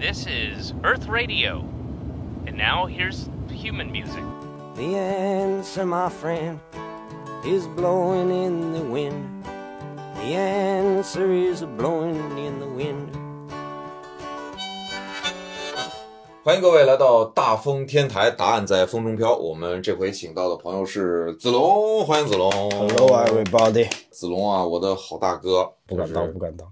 This is Earth Radio. And now here's human music. The answer, my friend, is blowing in the wind. The answer is blowing in the wind. 欢迎各位来到大风天台，答案在风中飘。我们这回请到的朋友是子龙，欢迎子龙。Hello everybody，子龙啊，我的好大哥，不敢当，不敢当。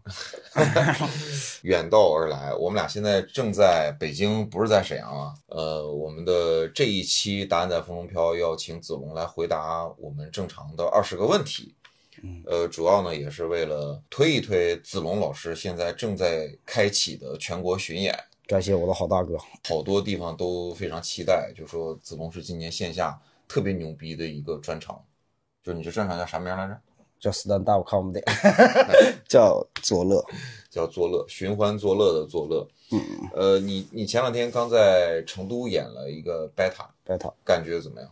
远道而来。我们俩现在正在北京，不是在沈阳啊。呃，我们的这一期答案在风中飘，要请子龙来回答我们正常的二十个问题。呃，主要呢也是为了推一推子龙老师现在正在开启的全国巡演。感谢我的好大哥，好多地方都非常期待，就说子龙是今年线下特别牛逼的一个专场，就是你这专场叫啥名来着？叫 stand up comedy，叫作乐。叫作乐，寻欢作乐的作乐。嗯，呃，你你前两天刚在成都演了一个 Beta，Beta，。感觉怎么样？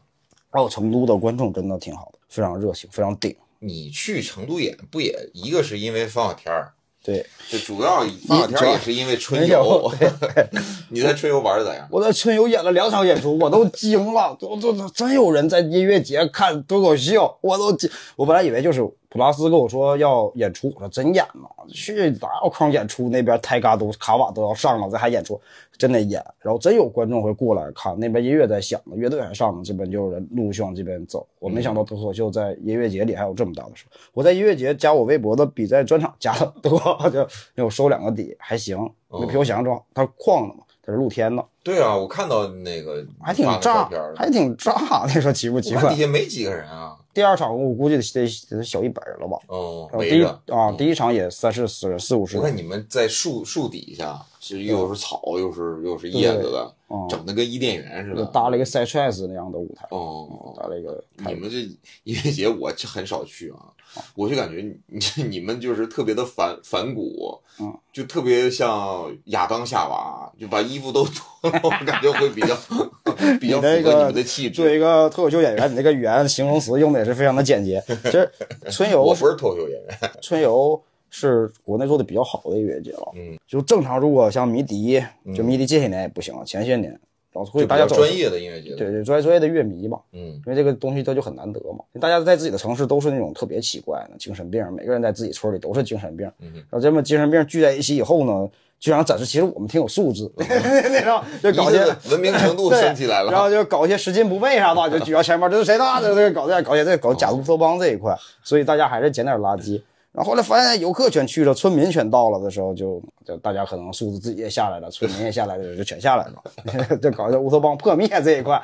哦，成都的观众真的挺好的，非常热情，非常顶。你去成都演不也一个是因为方小天儿，对，这主要方小天也是因为春游。你在春游玩的咋样？我在春游演了两场演出，我都惊了，都都都真有人在音乐节看脱口秀，我都惊。我本来以为就是普拉斯跟我说要演出，我说真演吗？去哪有空演出？那边泰嘎都卡瓦都要上了，这还演出，真得演。然后真有观众会过来看，那边音乐在响呢，乐队还上呢，这边就有人陆续往这边走。我没想到脱口秀在音乐节里还有这么大的事。我在音乐节加我微博的比在专场加的多，就因为我收两个底还行，没比我想象中，它是旷的嘛，它是露天的。对啊，我看到那个还挺炸还挺炸。你说奇不奇怪底？下没几个人啊。第二场我估计得得得小一百人了吧？嗯，然后第一啊，嗯第一场也三四十人，四五十。我看你们在树树底下，是又是草又是又是叶子的，嗯整的跟伊甸园似的。搭了一个 r e s 那样的舞台，哦，搭了一个你们这音乐节我这很少去啊，我就感觉你 你们就是特别的反反骨，嗯，就特别像亚当夏娃，就把衣服都脱了，我感觉会比较 比较符合你们的气质作为质。一个脱口秀演员，你那个语言形容词用的也是非常的简洁。其实春游我不是脱口秀演员，春游是国内做的比较好的音乐节了。嗯，就正常，如果像迷笛，就迷笛这些年也不行了，前些年，然后会大家专业的音乐节。对，对专业专业的乐迷嘛。嗯，因为这个东西它就很难得嘛。大家在自己的城市都是那种特别奇怪的精神病，每个人在自己村里都是精神病。嗯哼然后这么精神病聚在一起以后呢，就想展示其实我们挺有素质，那种 就搞些文明程度对升起来了。然后就搞一些拾金不昧啥的，就举到前面，这是谁的？这这搞这搞些这搞假乌托邦这一块，所以大家还是捡点垃圾。然后后来发现游客全去了，村民全到了的时候就，就大家可能素质自己也下来了，村民也下来了，就全下来了，就搞这乌托邦破灭这一块。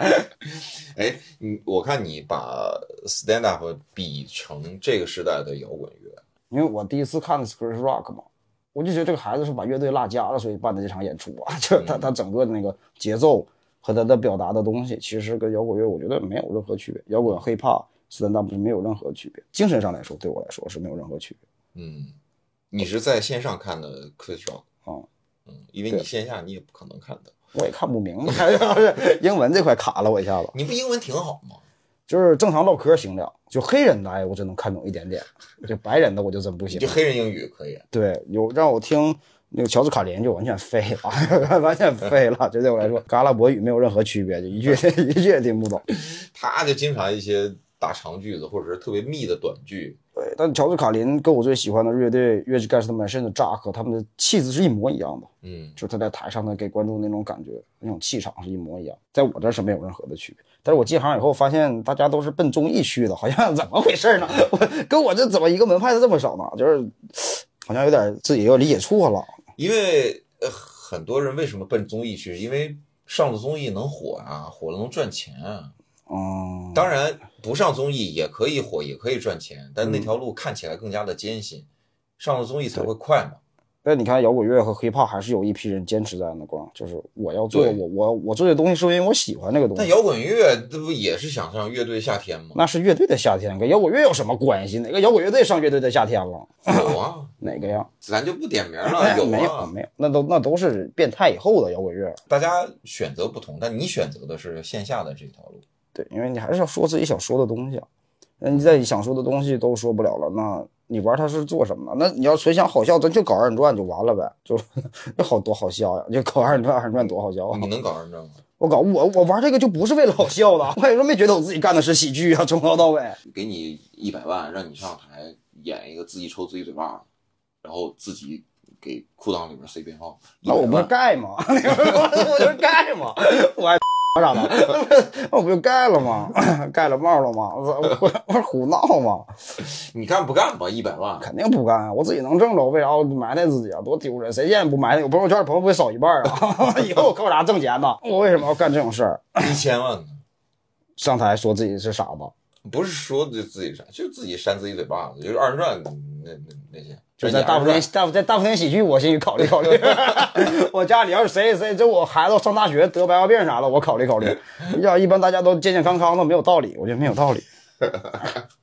哎，你我看你把 stand up 比成这个时代的摇滚乐，因为我第一次看的是 Chris Rock 嘛，我就觉得这个孩子是把乐队落家了，所以办的这场演出啊，就他他整个的那个节奏和他的表达的东西，其实跟摇滚乐我觉得没有任何区别，摇滚 hip hop stand up 是没有任何区别，精神上来说对我来说是没有任何区别。嗯，你是在线上看的 Chris Rock，嗯嗯，因为你线下你也不可能看到。我也看不明白，就是英文这块卡了我一下子，你不英文挺好吗？就是正常唠嗑行了，就黑人的哎我只能看懂一点点，就白人的我就真不行就。黑人英语可以。对，有让我听那个乔治卡林就完全废了，完全废了。这对我来说，跟阿拉伯语没有任何区别，就一句一句也听不懂。他就经常一些大长句子，或者是特别密的短句。对，但乔治卡林跟我最喜欢的乐队 Rage Against the Machine 的扎克，他们的气质是一模一样的，嗯，就是他在台上的给观众那种感觉，那种气场是一模一样。在我这儿是没有任何的区别。但是我进行以后发现，大家都是奔综艺去的，好像 怎么回事呢？我跟我这怎么一个门派的这么少呢？就是好像有点自己又理解错了。因为呃，很多人为什么奔综艺去？因为上了综艺能火啊，火了能赚钱啊。嗯，当然，不上综艺也可以火，也可以赚钱，但那条路看起来更加的艰辛。上了综艺才会快嘛。但你看摇滚乐和 hiphop 还是有一批人坚持在那光，就是我要做我我我做这东西是因为我喜欢那个东西。但摇滚乐这不也是想上乐队夏天吗？那是乐队的夏天，跟摇滚乐有什么关系？哪个摇滚乐队上乐队的夏天了？有啊，哪个呀？咱就不点名了。有没有啊，没有，那都那都是变态以后的摇滚乐。大家选择不同，但你选择的是线下的这条路。对，因为你还是要说自己想说的东西啊。那你在想说的东西都说不了了，那你玩它是做什么呢？那你要纯想好笑，咱就搞二人转就完了呗，就 那好多好笑呀，就搞二人转，二人转多好笑啊！你能搞二人转吗？我搞我我玩这个就不是为了好笑的，我有时候没觉得我自己干的是喜剧啊，从头到尾。给你一百万，让你上台演一个自己抽自己嘴巴子，然后自己给裤裆里面塞鞭炮，那我不是100万盖吗？我就是盖吗？我还啥的？我不就盖了吗？盖了帽了吗？我我我是胡闹吗？你干不干吧？一百万，肯定不干啊！我自己能挣着，为啥要埋汰自己啊？多丢人！谁见不埋汰？我朋友圈朋友不会少一半啊？以后我靠啥挣钱呢？我为什么要干这种事儿？一千万？上台说自己是傻子，不是说就自己扇，就自己扇自己嘴巴子，就是二人转那那那些，就在大福田大在大福田喜剧，我先去考虑考虑。我家里要是谁谁，就我孩子上大学得白化病啥的，我考虑考虑。要一般大家都健健康康的，没有道理，我觉得没有道理，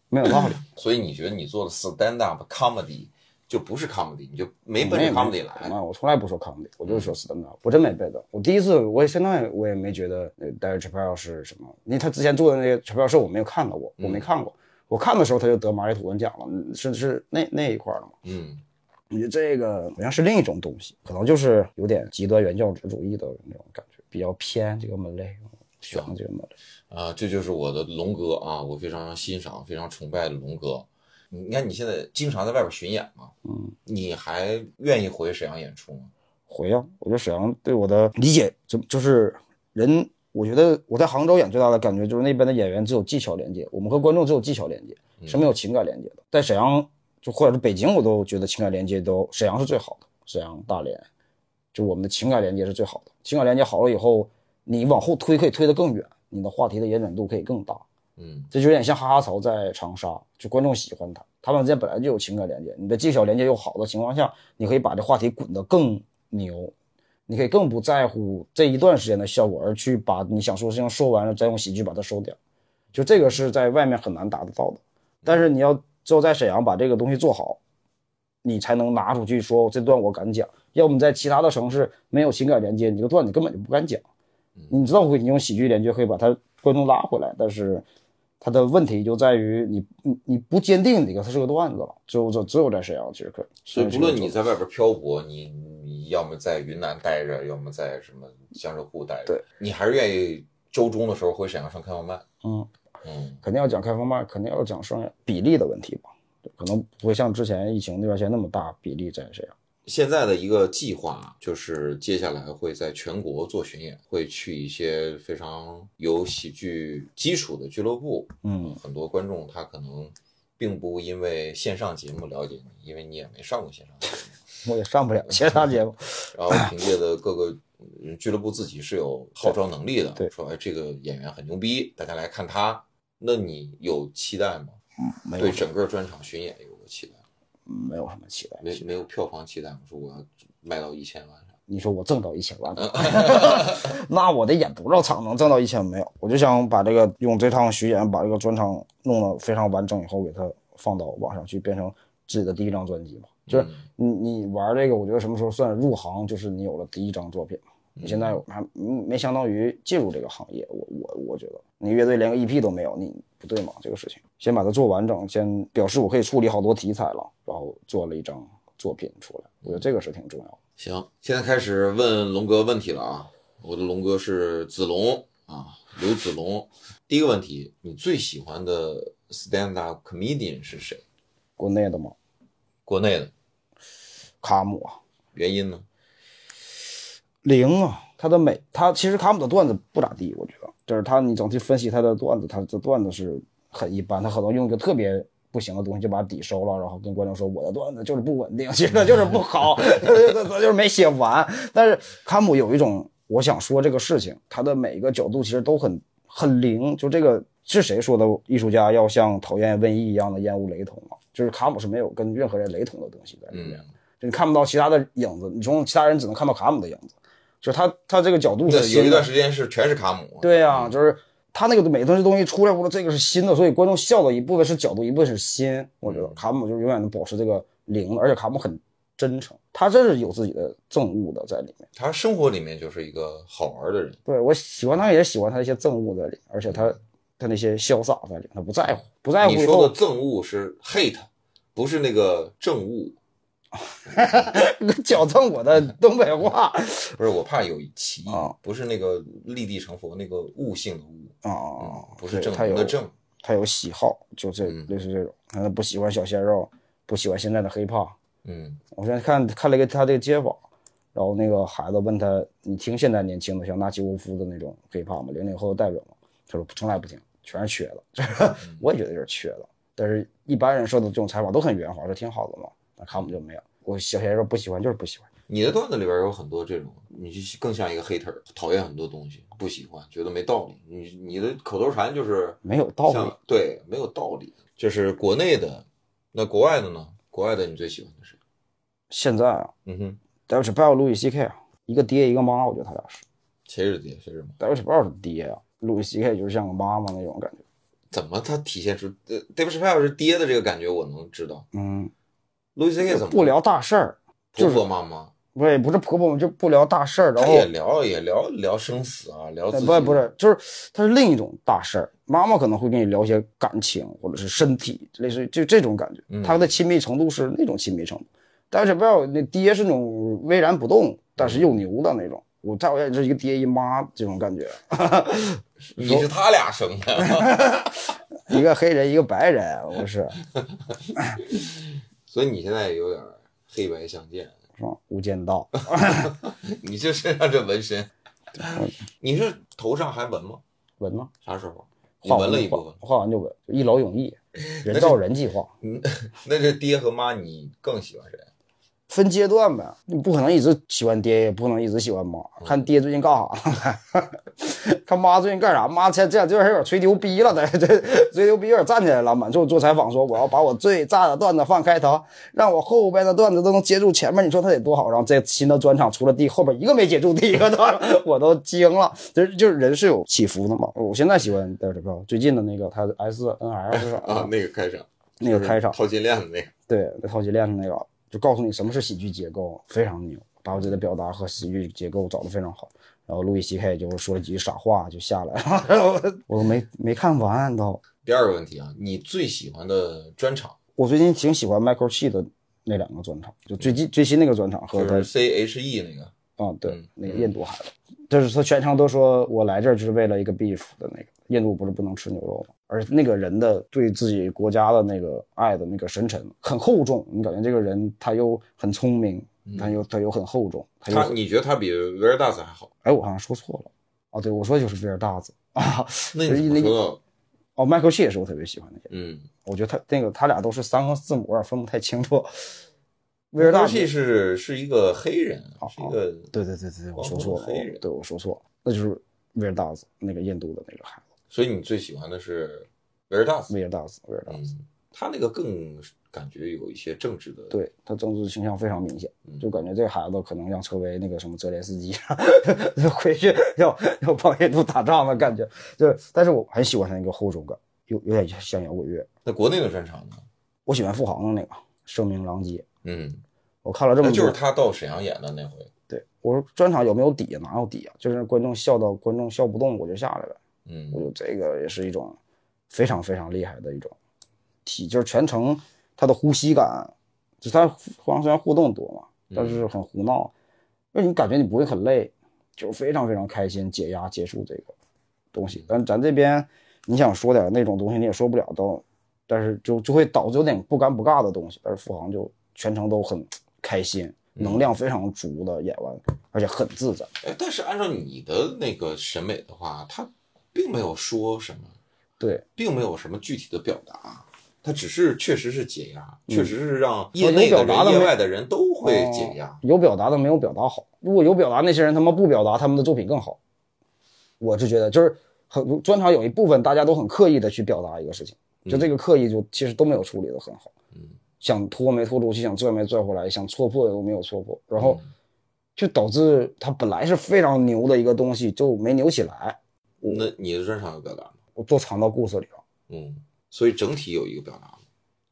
没有道理。所以你觉得你做的 stand up comedy 就不是 comedy，你就没奔着没 comedy 来？啊，我从来不说 comedy，我就是说 stand up，我真没背的。我第一次，我也现在我也没觉得呃 Dave Chappelle 是什么，因为他之前做的那些 Chappelle 秀我没有看到过，我没看过。我看的时候他就得马里图文奖了，嗯是是那那一块儿的嘛。嗯，我觉得这个好像是另一种东西，可能就是有点极端原教旨主义的那种感觉，比较偏这个门类，选的这个门类。啊，这就是我的龙哥啊，我非常欣赏、非常崇拜的龙哥。你看你现在经常在外边巡演嘛，嗯，你还愿意回沈阳演出吗？回啊！我觉得沈阳对我的理解，就就是人，我觉得我在杭州演最大的感觉就是那边的演员只有技巧连接，我们和观众只有技巧连接，是没有情感连接的。在沈阳就或者是北京，我都觉得情感连接都沈阳是最好的，沈阳、大连，就我们的情感连接是最好的。情感连接好了以后，你往后推可以推得更远，你的话题的延展度可以更大。嗯这就有点像哈哈曹在长沙，就观众喜欢他，他们之间本来就有情感连接，你的技巧连接又好的情况下，你可以把这话题滚得更牛，你可以更不在乎这一段时间的效果，而去把你想说的事情说完了，再用喜剧把它收掉。就这个是在外面很难达得到的，但是你要只有在沈阳把这个东西做好，你才能拿出去说这段我敢讲。要么在其他的城市没有情感连接，你这个段子根本就不敢讲。你知道会你用喜剧连接可以把它观众拉回来，但是他的问题就在于你你你不坚定你个它是个段子了，只有只只有在沈阳其实可以。所以不论你在外边漂泊，你你要么在云南待着，要么在什么江浙沪待着，对你还是愿意周中的时候回沈阳上开放麦。嗯，嗯，肯定要讲开放麦，肯定要讲商业比例的问题吧，对可能不会像之前疫情那段时间那么大比例在沈阳。现在的一个计划就是接下来会在全国做巡演，会去一些非常有喜剧基础的俱乐部。嗯，很多观众他可能并不因为线上节目了解你，因为你也没上过线上节目。我也上不了线上节目。然后凭借的各个嗯俱乐部自己是有号召能力的，对说哎这个演员很牛逼，大家来看他。那你有期待吗？没有对整个专场巡演有？没有什么期待。没没有票房期待我？说我要卖到一千万啥？你说我挣到一千万，那我得演多少场能挣到一千没有？我就想把这个用这趟巡演把这个专场弄得非常完整以后，给它放到网上去，变成自己的第一张专辑嘛。就是你你玩这个，我觉得什么时候算入行，就是你有了第一张作品嘛。你现在还嗯没相当于进入这个行业，我我我觉得你乐队连个 EP 都没有，你不对嘛？这个事情先把它做完整，先表示我可以处理好多题材了，然后做了一张作品出来，我觉得这个是挺重要的。行，现在开始问龙哥问题了啊！我的龙哥是子龙啊，刘子龙。第一个问题，你最喜欢的 stand up comedian 是谁？国内的吗，国内的，卡姆啊，原因呢？零啊，他的美，他其实卡姆的段子不咋地，我觉得，就是他你整体分析他的段子，他的段子是很一般，他可能用一个特别不行的东西就把底收了，然后跟观众说我的段子就是不稳定，其实他就是不好，他他就是没写完。但是卡姆有一种我想说这个事情，他的每一个角度其实都很很灵，就这个是谁说的？艺术家要像讨厌瘟疫一样的厌恶雷同啊？就是卡姆是没有跟任何人雷同的东西在里面，嗯就你看不到其他的影子，你从其他人只能看到卡姆的影子。就是他他这个角度有一段时间是全是卡姆。对呀、就是他那个每东西东西出来，我说这个是新的，所以观众笑的一部分是角度，一部分是新。我觉得卡姆就是永远能保持这个零的，而且卡姆很真诚，他这是有自己的憎恶的在里面。他生活里面就是一个好玩的人。对我喜欢他，也喜欢他一些憎恶在里，而且他他那些潇洒在里，他不在乎，不在乎你说的憎恶是 hate，不是那个政务，矫正我的东北话。不是我怕有歧义啊，不是那个立地成佛那个悟性的悟，啊嗯，不是对他有正常的正。他有喜好，就这嗯类似这种，他不喜欢小鲜肉，不喜欢现在的 hiphop。嗯我现在看看了一个他这个街访，然后那个孩子问他：“你听现在年轻的像纳奇沃夫的那种 hiphop 吗？零零后的代表吗？”他说：“从来不听，全是缺的。” 我也觉得有点缺的，但是一般人受的这种采访都很圆滑，说挺好的嘛。那看我们就没有，我小鲜肉不喜欢就是不喜欢。你的段子里边有很多这种，你就更像一个 hater，讨厌很多东西，不喜欢，觉得没道理。你你的口头禅就是没有道理，对，没有道理。这是国内的，那国外的呢？国外的你最喜欢的是？现在啊嗯哼易 C K 啊，一个爹一个妈，我觉得他俩是。谁是爹，谁是妈？Dave Chappelle 是爹啊，路易 C K 就是像个妈妈那种感觉。怎么他体现出呃，David Chappelle 是爹的这个感觉，我能知道。嗯，Louis C.K. 怎么不聊大事儿，婆婆妈妈？不是不是婆婆，就不聊大事儿，然后也聊也聊聊生死啊，聊。不不是，就是它是另一种大事儿。妈妈可能会跟你聊些感情或者是身体，类似于就这种感觉。嗯他的亲密程度是那种亲密程度，但是不要那爹是那种巍然不动，但是又牛的那种。我在我眼里是一个爹一妈这种感觉，你是他俩生的，一个黑人一个白人，我是 所以你现在有点黑白相间。是吧？无间道，你这身上这纹身，你是头上还纹吗？纹吗？啥时候？你画了一部分画，。完就纹，一劳永逸，人造人计划。嗯，那这爹和妈，你更喜欢谁？分阶段呗，你不可能一直喜欢爹，也不可能一直喜欢妈。看爹最近干啥了，看妈最近干啥。妈这这这有点吹牛逼了，这这吹牛逼有点站起来了。满处做采访说我要把我最炸的段子放开头，让我后边的段子都能接住前面。你说他得多好？然后这新的专场出了第后边一个没接住第一个段子，我都惊了。就是就是人是有起伏的嘛。我现在喜欢戴尔高，最近的那个他 S N L 是啥啊，那个开场，那个开场套金链子那个。对，套金链的那个，就告诉你什么是喜剧结构，非常牛，把我自己的表达和喜剧结构找得非常好。然后路易 C K 就说了几句傻话就下来了，我都没没看完都。第二个问题啊，你最喜欢的专场我最近挺喜欢 Michael Che 的那两个专场，就最近最新那个专场和他 C H E 那个，啊，对嗯，那个印度孩子，就是他全程都说我来这儿就是为了一个 beef 的那个，印度不是不能吃牛肉吗？而那个人的对自己国家的那个爱的那个深沉很厚重，你感觉这个人他又很聪明，他又他又很厚重，他他你觉得他比维尔大斯还好？哎，我好像说错了，哦，对我说的就是威尔大子 啊，那你怎么说到？哦，Michael Che 也是我特别喜欢的人，嗯，我觉得他那个他俩都是三个字母，有点分不太清楚。威尔大子大戏是是一个黑人，哦是一个对对对对，我说错了，黑人对我说错了，那就是威尔大斯那个印度的那个孩子。所以你最喜欢的是威尔大斯。威尔大斯，威尔大斯，嗯，他那个更感觉有一些政治的。，对他政治倾向非常明显，嗯就感觉这个孩子可能要成为那个什么泽连斯基，回去要要帮印度打仗的感觉。就但是我很喜欢他那个厚重感，有有点像摇滚乐。那国内的专场呢？我喜欢付航的那个《声名狼藉》，嗯，我看了这么多，就是他到沈阳演的那回。对我说专场有没有底啊？哪有底啊？就是观众笑到观众笑不动，我就下来了。嗯我觉得这个也是一种非常非常厉害的一种体，就是全程他的呼吸感，就他互相虽然互动多嘛，但是很胡闹，因为你感觉你不会很累，就是非常非常开心，解压结束这个东西。但咱这边你想说点那种东西你也说不了都，但是就就会导致有点不尴不尬的东西。但是付航就全程都很开心，能量非常足的演完，而且很自在。哎，但是按照你的那个审美的话，他并没有说什么，对，并没有什么具体的表达，他只是确实是解压，确实是让有业内的人、表达的没业外的人都会解压。有表达的没有表达好。如果有表达，那些人他妈不表达，他们的作品更好。我是觉得，就是很专场有一部分大家都很刻意的去表达一个事情，就这个刻意就其实都没有处理的很好。嗯，想拖没拖出去，想拽没拽回来，想戳破又没有戳破，然后嗯就导致他本来是非常牛的一个东西就没牛起来。那你的专场有表达吗？我都藏到故事里了。嗯，所以整体有一个表达吗，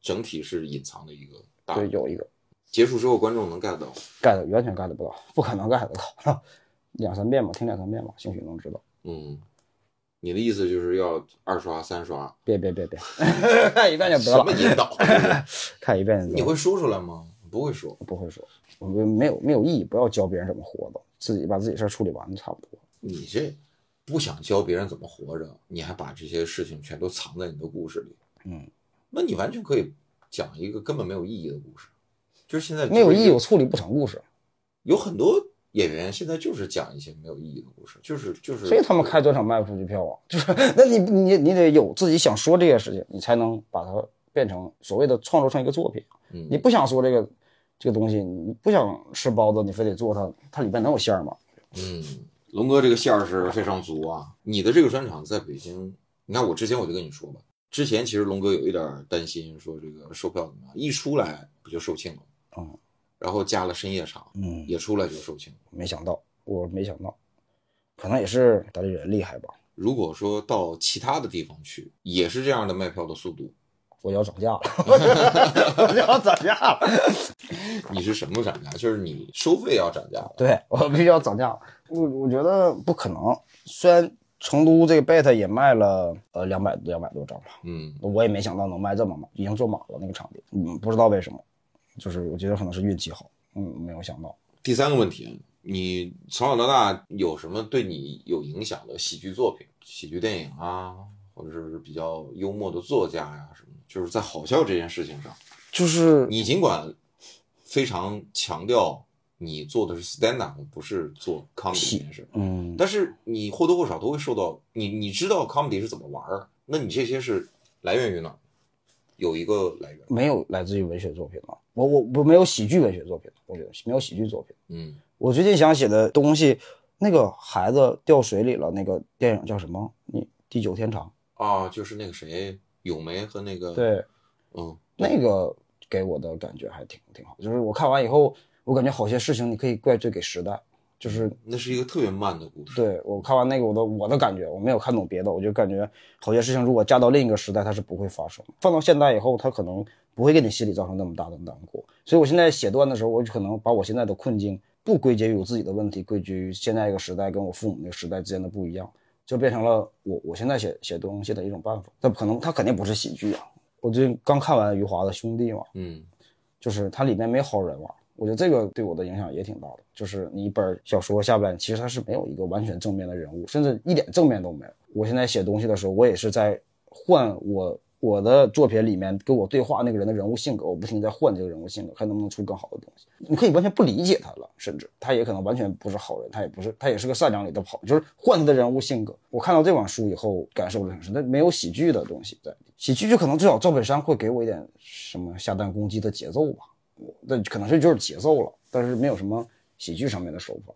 整体是隐藏的一个大。对，有一个结束之后观众能 get 到。get 完全 get 不到，不可能 get 得到。两三遍吧，听两三遍吧，兴许能知道。嗯，你的意思就是要二刷三刷，别别别别，看一遍就得了什么，引导？看一遍就得了。你会说出来吗？不会说。不会说？我们没有没有意义，不要教别人怎么活的，自己把自己事儿处理完就差不多。你这不想教别人怎么活着，你还把这些事情全都藏在你的故事里，嗯，那你完全可以讲一个根本没有意义的故事。就是现在没有意义，我处理不成故事，有很多演员现在就是讲一些没有意义的故事，就是就是，所以他们开专场卖不出去票啊。就是，那你你你得有自己想说这些事情，你才能把它变成所谓的创作成一个作品。嗯你不想说这个这个东西，你不想吃包子，你非得做它，它里边能有馅儿吗？嗯，龙哥这个馅儿是非常足啊。你的这个专场在北京，你看我之前我就跟你说吧，之前其实龙哥有一点担心，说这个售票怎么样，一出来不就售罄了，嗯然后加了深夜场，嗯，也出来就售罄。没想到，我没想到，可能也是当地人厉害吧。如果说到其他的地方去，也是这样的卖票的速度，我要涨价了，我要涨价了。你是什么涨价？就是你收费要涨价了。对我必须要涨价了。我我觉得不可能，虽然成都这个 beta 也卖了呃两百两百多张吧，嗯，我也没想到能卖这么满，已经坐满了那个场地。嗯，不知道为什么，就是我觉得可能是运气好，嗯，没有想到。第三个问题，你从小到大有什么对你有影响的喜剧作品、喜剧电影啊，或者是比较幽默的作家呀、什么的？就是在好笑这件事情上，就是你尽管非常强调你做的是 stand up，不是做 comedy 这件事，嗯，但是你或多或少都会受到你你知道 comedy 是怎么玩儿，那你这些是来源于哪儿？有一个来源，没有来自于文学作品了。我我我没有喜剧文学作品，我觉得没有喜剧作品。嗯，我最近想写的东西，那个孩子掉水里了，那个电影叫什么？你地久天长。啊，就是那个谁，咏梅和那个，，对，嗯，那个给我的感觉还挺挺好。就是我看完以后，我感觉好些事情你可以怪罪给时代，就是那是一个特别慢的故事，对我看完那个我的我的感觉，我没有看懂别的，我就感觉好些事情如果嫁到另一个时代，它是不会发生。放到现代以后，它可能不会给你心里造成那么大的难过。所以我现在写段的时候，我就可能把我现在的困境不归结于我自己的问题，归结于现在一个时代跟我父母那个时代之间的不一样，就变成了我我现在写写东西的一种办法。但可能它肯定不是喜剧啊。我最近刚看完余华的《兄弟》嘛，嗯就是它里面没好人玩，我觉得这个对我的影响也挺大的。就是你一本小说下来，其实它是没有一个完全正面的人物，甚至一点正面都没有。我现在写东西的时候，我也是在换我我的作品里面跟我对话那个人的人物性格，我不停在换这个人物性格，看能不能出更好的东西。你可以完全不理解他了，甚至他也可能完全不是好人，他也不是，他也是个善良里的好，就是换他的人物性格。我看到这本书以后，感受的很深，但没有喜剧的东西在。喜剧就可能至少赵本山会给我一点什么下蛋攻击的节奏吧，那可能是就是节奏了，但是没有什么喜剧上面的手法。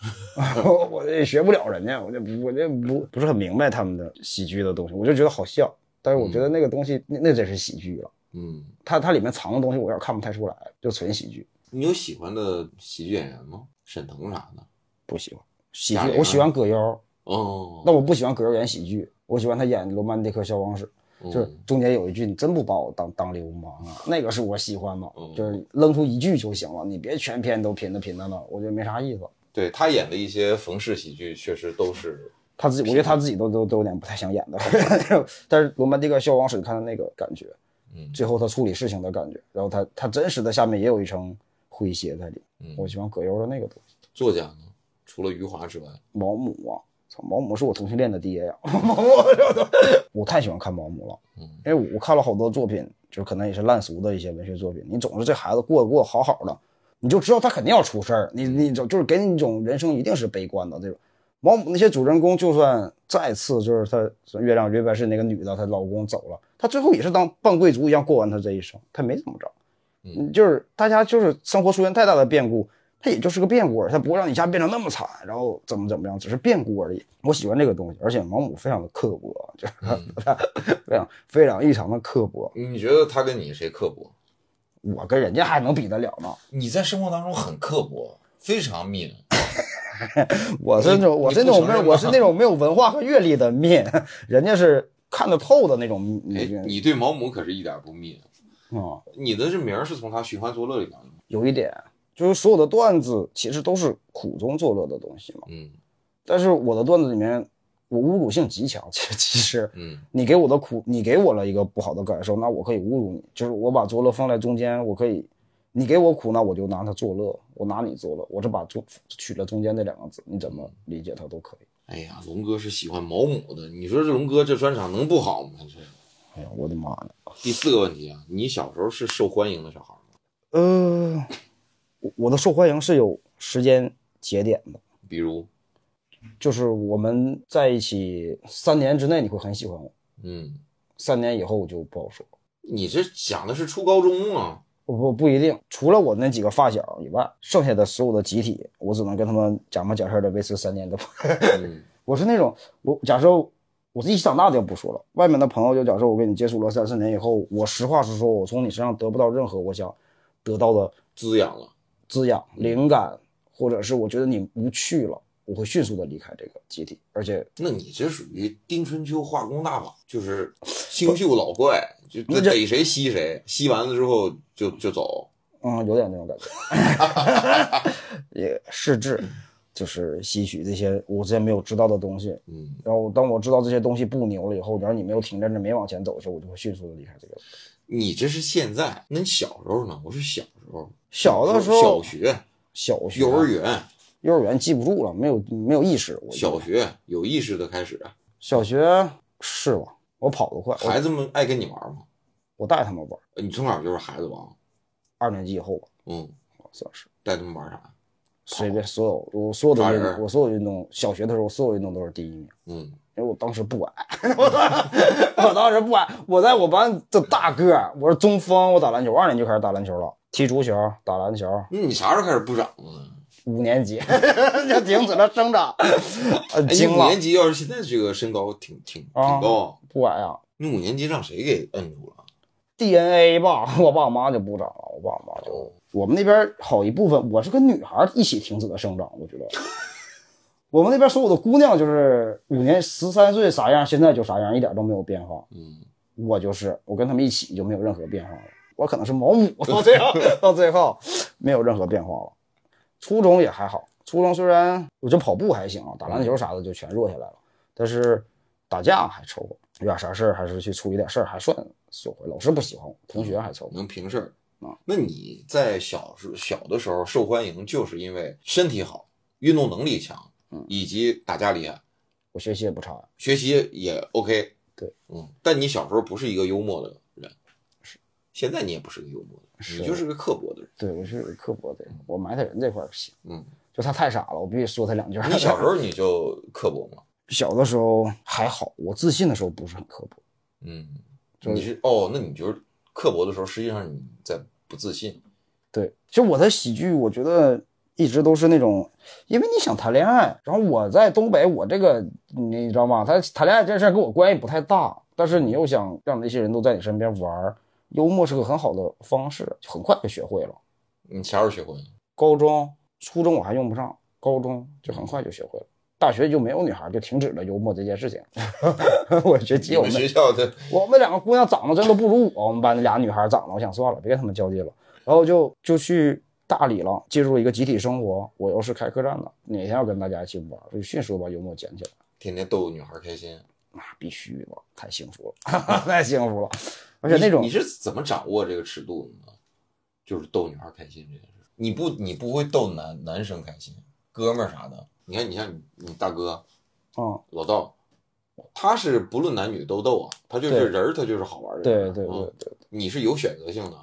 我也学不了人家，我就不我就不不是很明白他们的喜剧的东西，我就觉得好笑，但是我觉得那个东西那那真是喜剧了，嗯，它它里面藏的东西我有点看不太出来，就纯喜剧，你有喜欢的喜剧演员吗？沈腾啥的？不喜欢喜剧，我喜欢葛优，哦，那我不喜欢葛优演喜剧，我喜欢他演《罗曼蒂克消亡史》，就是嗯中间有一句“你真不把我当当流氓啊”，那个是我喜欢的，嗯。就是扔出一句就行了，你别全篇都贫的贫的呢，我觉得没啥意思。对他演的一些冯氏喜剧，确实都是，他自己，我觉得他自己都都都有点不太想演的，但是《罗曼蒂克消亡史》看的那个感觉，嗯。最后他处理事情的感觉，然后他他真实的下面也有一层诙谐在里，嗯。我喜欢葛优的那个东西。作家呢，除了余华之外，毛姆啊，操，毛姆是我同性恋的爹呀！我太喜欢看毛姆了，嗯因为我看了好多作品，就可能也是烂俗的一些文学作品。你总是这孩子过得过得好好的，你就知道他肯定要出事儿，你你就就是给你一种人生一定是悲观的这种。毛姆那些主人公，就算再次就是他月亮月白是那个女的，她老公走了，她最后也是当半贵族一样过完她这一生，她没怎么着。嗯，就是大家就是生活出现太大的变故，它也就是个变故它不会让你一下变成那么惨，然后怎么怎么样，只是变故而已。我喜欢这个东西，而且毛姆非常的刻薄，就是 非常非常异常的刻薄。你觉得他跟你谁刻薄？我跟人家还能比得了吗？你在生活当中很刻薄，非常 mean。我是那种我是那种没有我是那种没有文化和阅历的面，人家是看得透的那种哎，你对毛姆可是一点不 mean。啊、你的这名是从他《寻欢作乐》里来的吗？有一点就是所有的段子其实都是苦中作乐的东西嘛。嗯但是我的段子里面我侮辱性极强。其实其实嗯 你给我的苦，你给我了一个不好的感受，那我可以侮辱你，就是我把作乐放在中间，我可以，你给我苦，那我就拿它作乐，我拿你作乐，我这把中取了中间那两个字，你怎么理解它都可以。哎呀，龙哥是喜欢毛姆的，你说这龙哥这专场能不好吗？这哎呀，我的妈呀！第四个问题啊，你小时候是受欢迎的小孩吗？呃，我我的受欢迎是有时间节点的，比如，就是我们在一起三年之内你会很喜欢我，嗯，三年以后就不好说。你这讲的是初高中啊，不不不一定，除了我那几个发小以外，剩下的所有的集体，我只能跟他们假模假式的维持三年的。嗯我是那种，我假设我是一起长大的就不说了，外面的朋友就假设我跟你接触了三四年以后，我实话实说，我从你身上得不到任何我想得到的滋养了。滋养、灵感，或者是我觉得你无趣了，我会迅速的离开这个集体，而且那你这属于丁春秋化工大法，就是星宿老怪，就那逮谁吸谁，吸完了之后就就走。嗯，有点那种感觉，也试制，就是吸取这些我之前没有知道的东西，嗯，然后当我知道这些东西不牛了以后，然后你没有停在那没往前走的时候，我就会迅速的离开这个。你这是现在，那你小时候呢？我是小时候，小的时候小学、小学、幼儿、园、幼儿园记不住了，没有没有意识。我小学有意识的开始，小学是吧？我跑得快，孩子们爱跟你玩吗？我带他们玩，你从小就是孩子王，二年级以后吧，嗯，算是带他们玩啥？随便所有我所有的运动，我所有运动，小学的时候所有运动都是第一名。嗯，因为我当时不矮，我当时不矮，我在我班的大个儿，我是中锋，我打篮球，二年级就开始打篮球了，踢足球、打篮球，那你啥时候开始不长呢？五年级 就停止了生长，呃，哎，你惊了，五年级要是现在这个身高挺挺挺啊高啊，不矮啊你五年级让谁给摁住了？，DNA 吧，我爸我妈就不长了，我爸我妈就，我们那边好一部分，我是跟女孩一起停止了生长，我觉得。我们那边所有的姑娘就是五年十三岁啥样，现在就啥样，一点都没有变化。嗯，我就是我跟他们一起就没有任何变化了。我可能是毛姆，到最后到最后没有任何变化了。初中也还好，初中虽然我就跑步还行啊，打篮球啥的就全弱下来了，但是打架还凑合，有点啥事儿还是去处理点事儿，还算收回。老师不喜欢我，同学还凑合。能平事儿啊。那你在小时小的时候受欢迎，就是因为身体好、运动能力强，嗯以及打架厉害，我学习也不差，学习也 OK。对，嗯，但你小时候不是一个幽默的现在你也不是个幽默的人，你就是个刻薄的人。对我是个刻薄的人，我埋汰人这块儿行，嗯，就他太傻了，我必须说他两句。你小时候 你就刻薄吗？小的时候还好，我自信的时候不是很刻薄。嗯，就你是哦，那你就是刻薄的时候，实际上你在不自信。对，就我的喜剧，我觉得一直都是那种，因为你想谈恋爱，然后我在东北，我这个你知道吗？他谈恋爱这事儿跟我关系不太大，但是你又想让那些人都在你身边玩儿，幽默是个很好的方式，就很快就学会了。你啥时候学会的？高中、初中我还用不上，高中就很快就学会了。大学就没有女孩，就停止了幽默这件事情。我学你们基友们学校的我们两个姑娘长得真的不如我，我们班那俩女孩长得，我想算了，别跟她们较劲了，然后就就去大理了，进入了一个集体生活。我又是开客栈的，哪天要跟大家一起玩，就迅速把幽默捡起来，天天逗女孩开心，那必须的，太幸福了，太幸福了。而且那种你你是怎么掌握这个尺度的呢？就是逗女孩开心这件事，你不你不会逗男男生开心，哥们儿啥的。你看，你像你你大哥嗯，老道，他是不论男女都逗啊，他就是人儿，他就是好玩儿的对。对对你是有选择性的。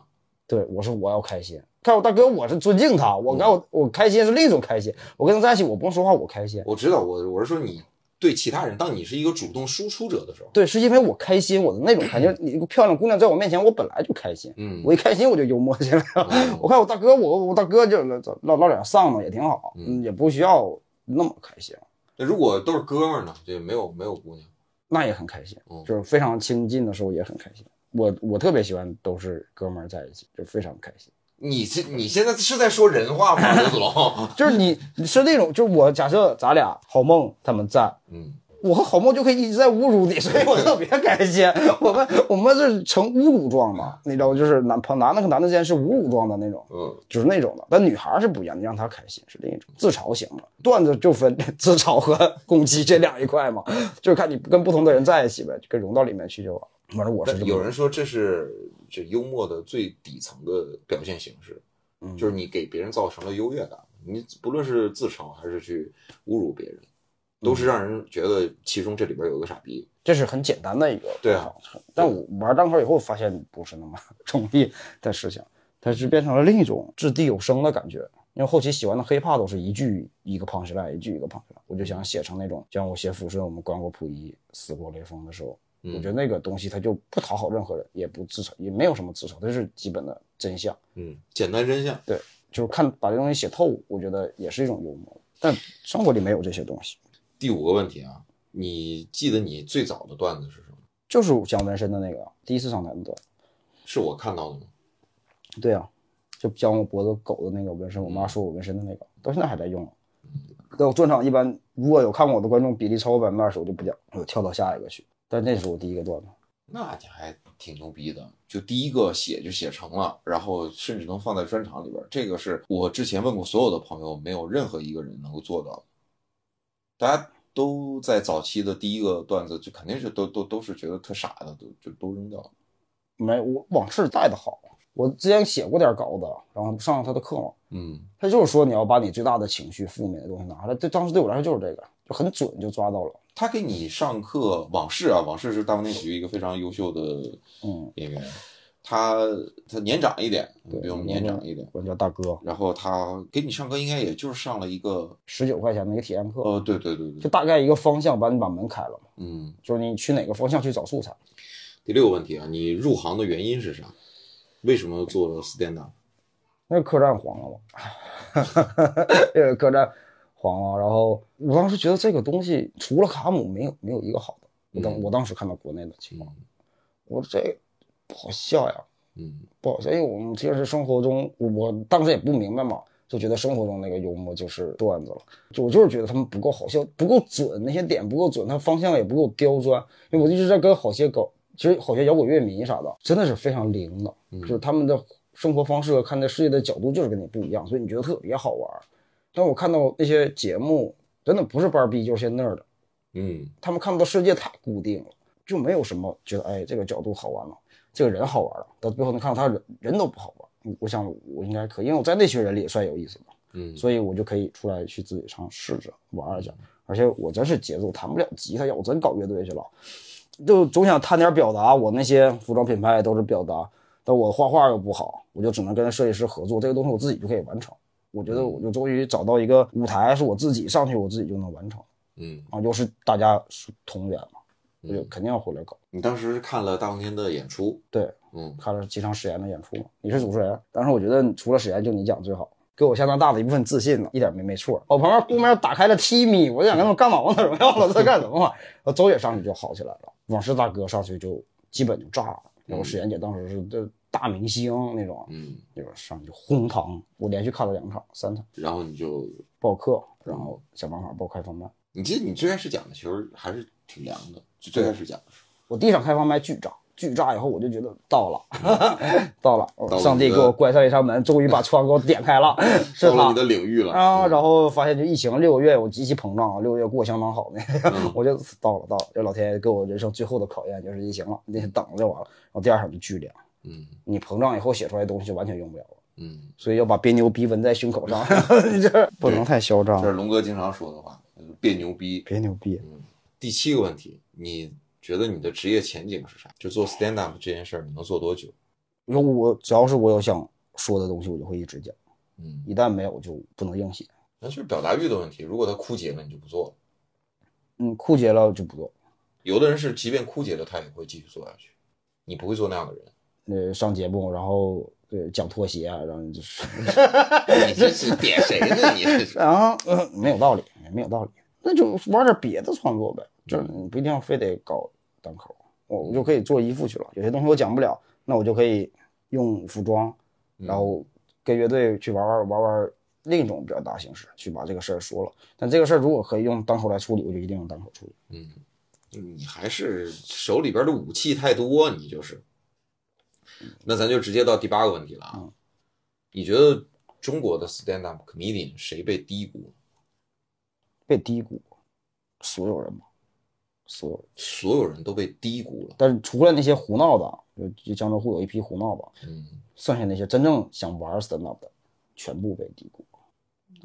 对，我说我要开心。看我大哥，我是尊敬他，我跟我我开心是另一种开心。我跟他在一起，我不用说话，我开心。我知道，我我是说你对其他人，当你是一个主动输出者的时候，对，是因为我开心，我的那种开心。你一个漂亮姑娘在我面前，我本来就开心。嗯，我一开心我就幽默起来了。嗯 我看我大哥，我我大哥就唠唠点丧嘛，也挺好，嗯也不需要那么开心，那如果都是哥们儿呢，就没有没有姑娘。那也很开心嗯，就是非常亲近的时候也很开心。我我特别喜欢都是哥们儿在一起，就非常开心。你这你现在是在说人话吗，刘子龙？就是你你是那种，就是我假设咱俩好梦他们在，嗯，我和好梦就可以一直在侮辱你，所以我特别开心。我们我们是成侮辱状的，你知道，就是男朋男的和男的之间是侮辱状的那种，嗯，就是那种的。但女孩是不一样，你让她开心是另一种，自嘲型的段子就分自嘲和攻击这两一块嘛，就是看你跟不同的人在一起呗，就跟融到里面去就完了。反正我是有人说这是这幽默的最底层的表现形式，嗯就是你给别人造成了优越感。你不论是自嘲还是去侮辱别人，都是让人觉得其中这里边有个傻逼。这是很简单的一个对啊，但我玩单口以后发现不是那么 容易的事情，它是变成了另一种掷地有声的感觉。因为后期喜欢的 hiphop 都是一句一个 punch line，一句一个 punch line，我就想写成那种，像我写抚顺，我们观过溥仪，死过雷锋的时候，嗯我觉得那个东西它就不讨好任何人，也不自嘲，也没有什么自嘲，它是基本的真相。嗯，简单真相。对，就是看把这东西写透，我觉得也是一种幽默。但生活里没有这些东西，第五个问题啊，你记得你最早的段子是什么？就是讲纹身的那个第一次上台的段。是我看到的吗？对啊，就讲我脖子狗的那个纹身，我妈说我纹身的那个，到现在还在用。在我专场一般，如果有看过我的观众比例超过百分之二十，我就不讲，我就跳到下一个去。但那是我第一个段子，那你还挺牛逼的，就第一个写就写成了，然后甚至能放在专场里边儿，这个是我之前问过所有的朋友，没有任何一个人能够做到的。大家都在早期的第一个段子，就肯定是都都都是觉得特傻的，都就都扔掉了。没我往事带的好。我之前写过点稿子，然后上了他的课嘛，嗯他就是说你要把你最大的情绪、负面的东西拿出来。对当时对我来说就是这个，就很准，就抓到了。他给你上课，往事啊，往事是大风天喜剧一个非常优秀的嗯，演员，他他年长一点，对，比我们年长一点，管叫大哥，然后他给你上课应该也就是上了一个，十九块钱的一个体验课，呃，对对对对，就大概一个方向，把你把门开了嘛，嗯。就是你去哪个方向去找素材。第六个问题啊，你入行的原因是啥？为什么做 stand up？那个客栈黄了嘛，那个客栈然后我当时觉得这个东西除了卡姆没有没有一个好的。我当、嗯。我当时看到国内的情况，嗯。我说这不好笑呀，嗯。不好笑，因为我们其实生活中，我我当时也不明白嘛，就觉得生活中那个幽默就是段子了，就我就是觉得他们不够好笑，不够准，那些点不够准，他方向也不够刁钻，因为我一直在跟好些搞，其实好些摇滚乐迷啥的，真的是非常灵的，就是他们的生活方式和看待世界的角度就是跟你不一样，所以你觉得特别好玩。但我看到那些节目，真的不是班儿逼就是些那儿的，嗯他们看到世界太固定了，就没有什么觉得哎这个角度好玩了，这个人好玩了，到最后能看到他人人都不好玩。我想我应该可以，因为我在那群人里也算有意思的，嗯所以我就可以出来去自己尝试着玩一下。而且我真是节奏弹不了吉他，要我真搞乐队去了，就总想探点表达。我那些服装品牌都是表达，但我画画又不好，我就只能跟设计师合作，这个东西我自己就可以完成。我觉得我就终于找到一个舞台，是我自己上去，我自己就能完成。嗯，啊，又是大家是同源嘛，我就肯定要回来搞。你当时看了大风天的演出，对，嗯看了几场史岩的演出嘛，你是主持人，但是我觉得除了史岩就你讲最好，给我相当大的一部分自信呢，一点没没错。我旁边姑娘打开了 T 米，我就想跟他们干嘛王者荣耀了，在干什么嘛？然后周也上去就好起来了，往事大哥上去就基本就炸了，然后史岩姐当时是这大明星那种，嗯，那边上去就轰堂，我连续看了两场、三场，然后你就，报课，然后想办法报开放麦。你记得你最开始讲的其实还是挺凉的，就最开始讲的时候，我第一场开放麦巨炸，巨炸以后我就觉得到了，到了，到了上帝给我关上一扇门，终于把窗给我点开了，是他到了你的领域了啊。嗯然后发现就疫情六个月，我极其膨胀，六个月过相当好那，嗯 我就到了到了，这老天爷给我人生最后的考验就是疫情了，那天等着就完了。然后第二场就巨凉，嗯你膨胀以后写出来的东西就完全用不了了，嗯，所以要把别牛逼纹在胸口上，你这不能太嚣张这，是龙哥经常说的话，别牛逼。别牛逼。嗯第七个问题，你觉得你的职业前景是啥？就做 stand up 这件事儿，你能做多久？因为我只要是我有想说的东西，我就会一直讲，嗯，一旦没有就不能硬写。那就是表达欲的问题。如果它枯竭了，你就不做了。嗯，枯竭了就不做。有的人是即便枯竭了，他也会继续做下去。你不会做那样的人。呃，上节目，然后对讲拖鞋，然后就是，你这是点谁呢？你这是？然后、呃、没有道理，没有道理，那就玩点别的创作呗，就是你不一定要非得搞单口，我我就可以做衣服去了。有些东西我讲不了，那我就可以用服装，然后跟乐队去玩玩玩玩另一种表达形式去把这个事儿说了。但这个事儿如果可以用单口来处理，我就一定用单口处理。嗯，你还是手里边的武器太多，你就是。那咱就直接到第八个问题了啊，嗯你觉得中国的 stand up comedian 谁被低估？被低估，所有人吗，所有。所有人都被低估了。但是除了那些胡闹的，就就江浙沪有一批胡闹吧，嗯，剩下那些真正想玩 stand up 的，全部被低估。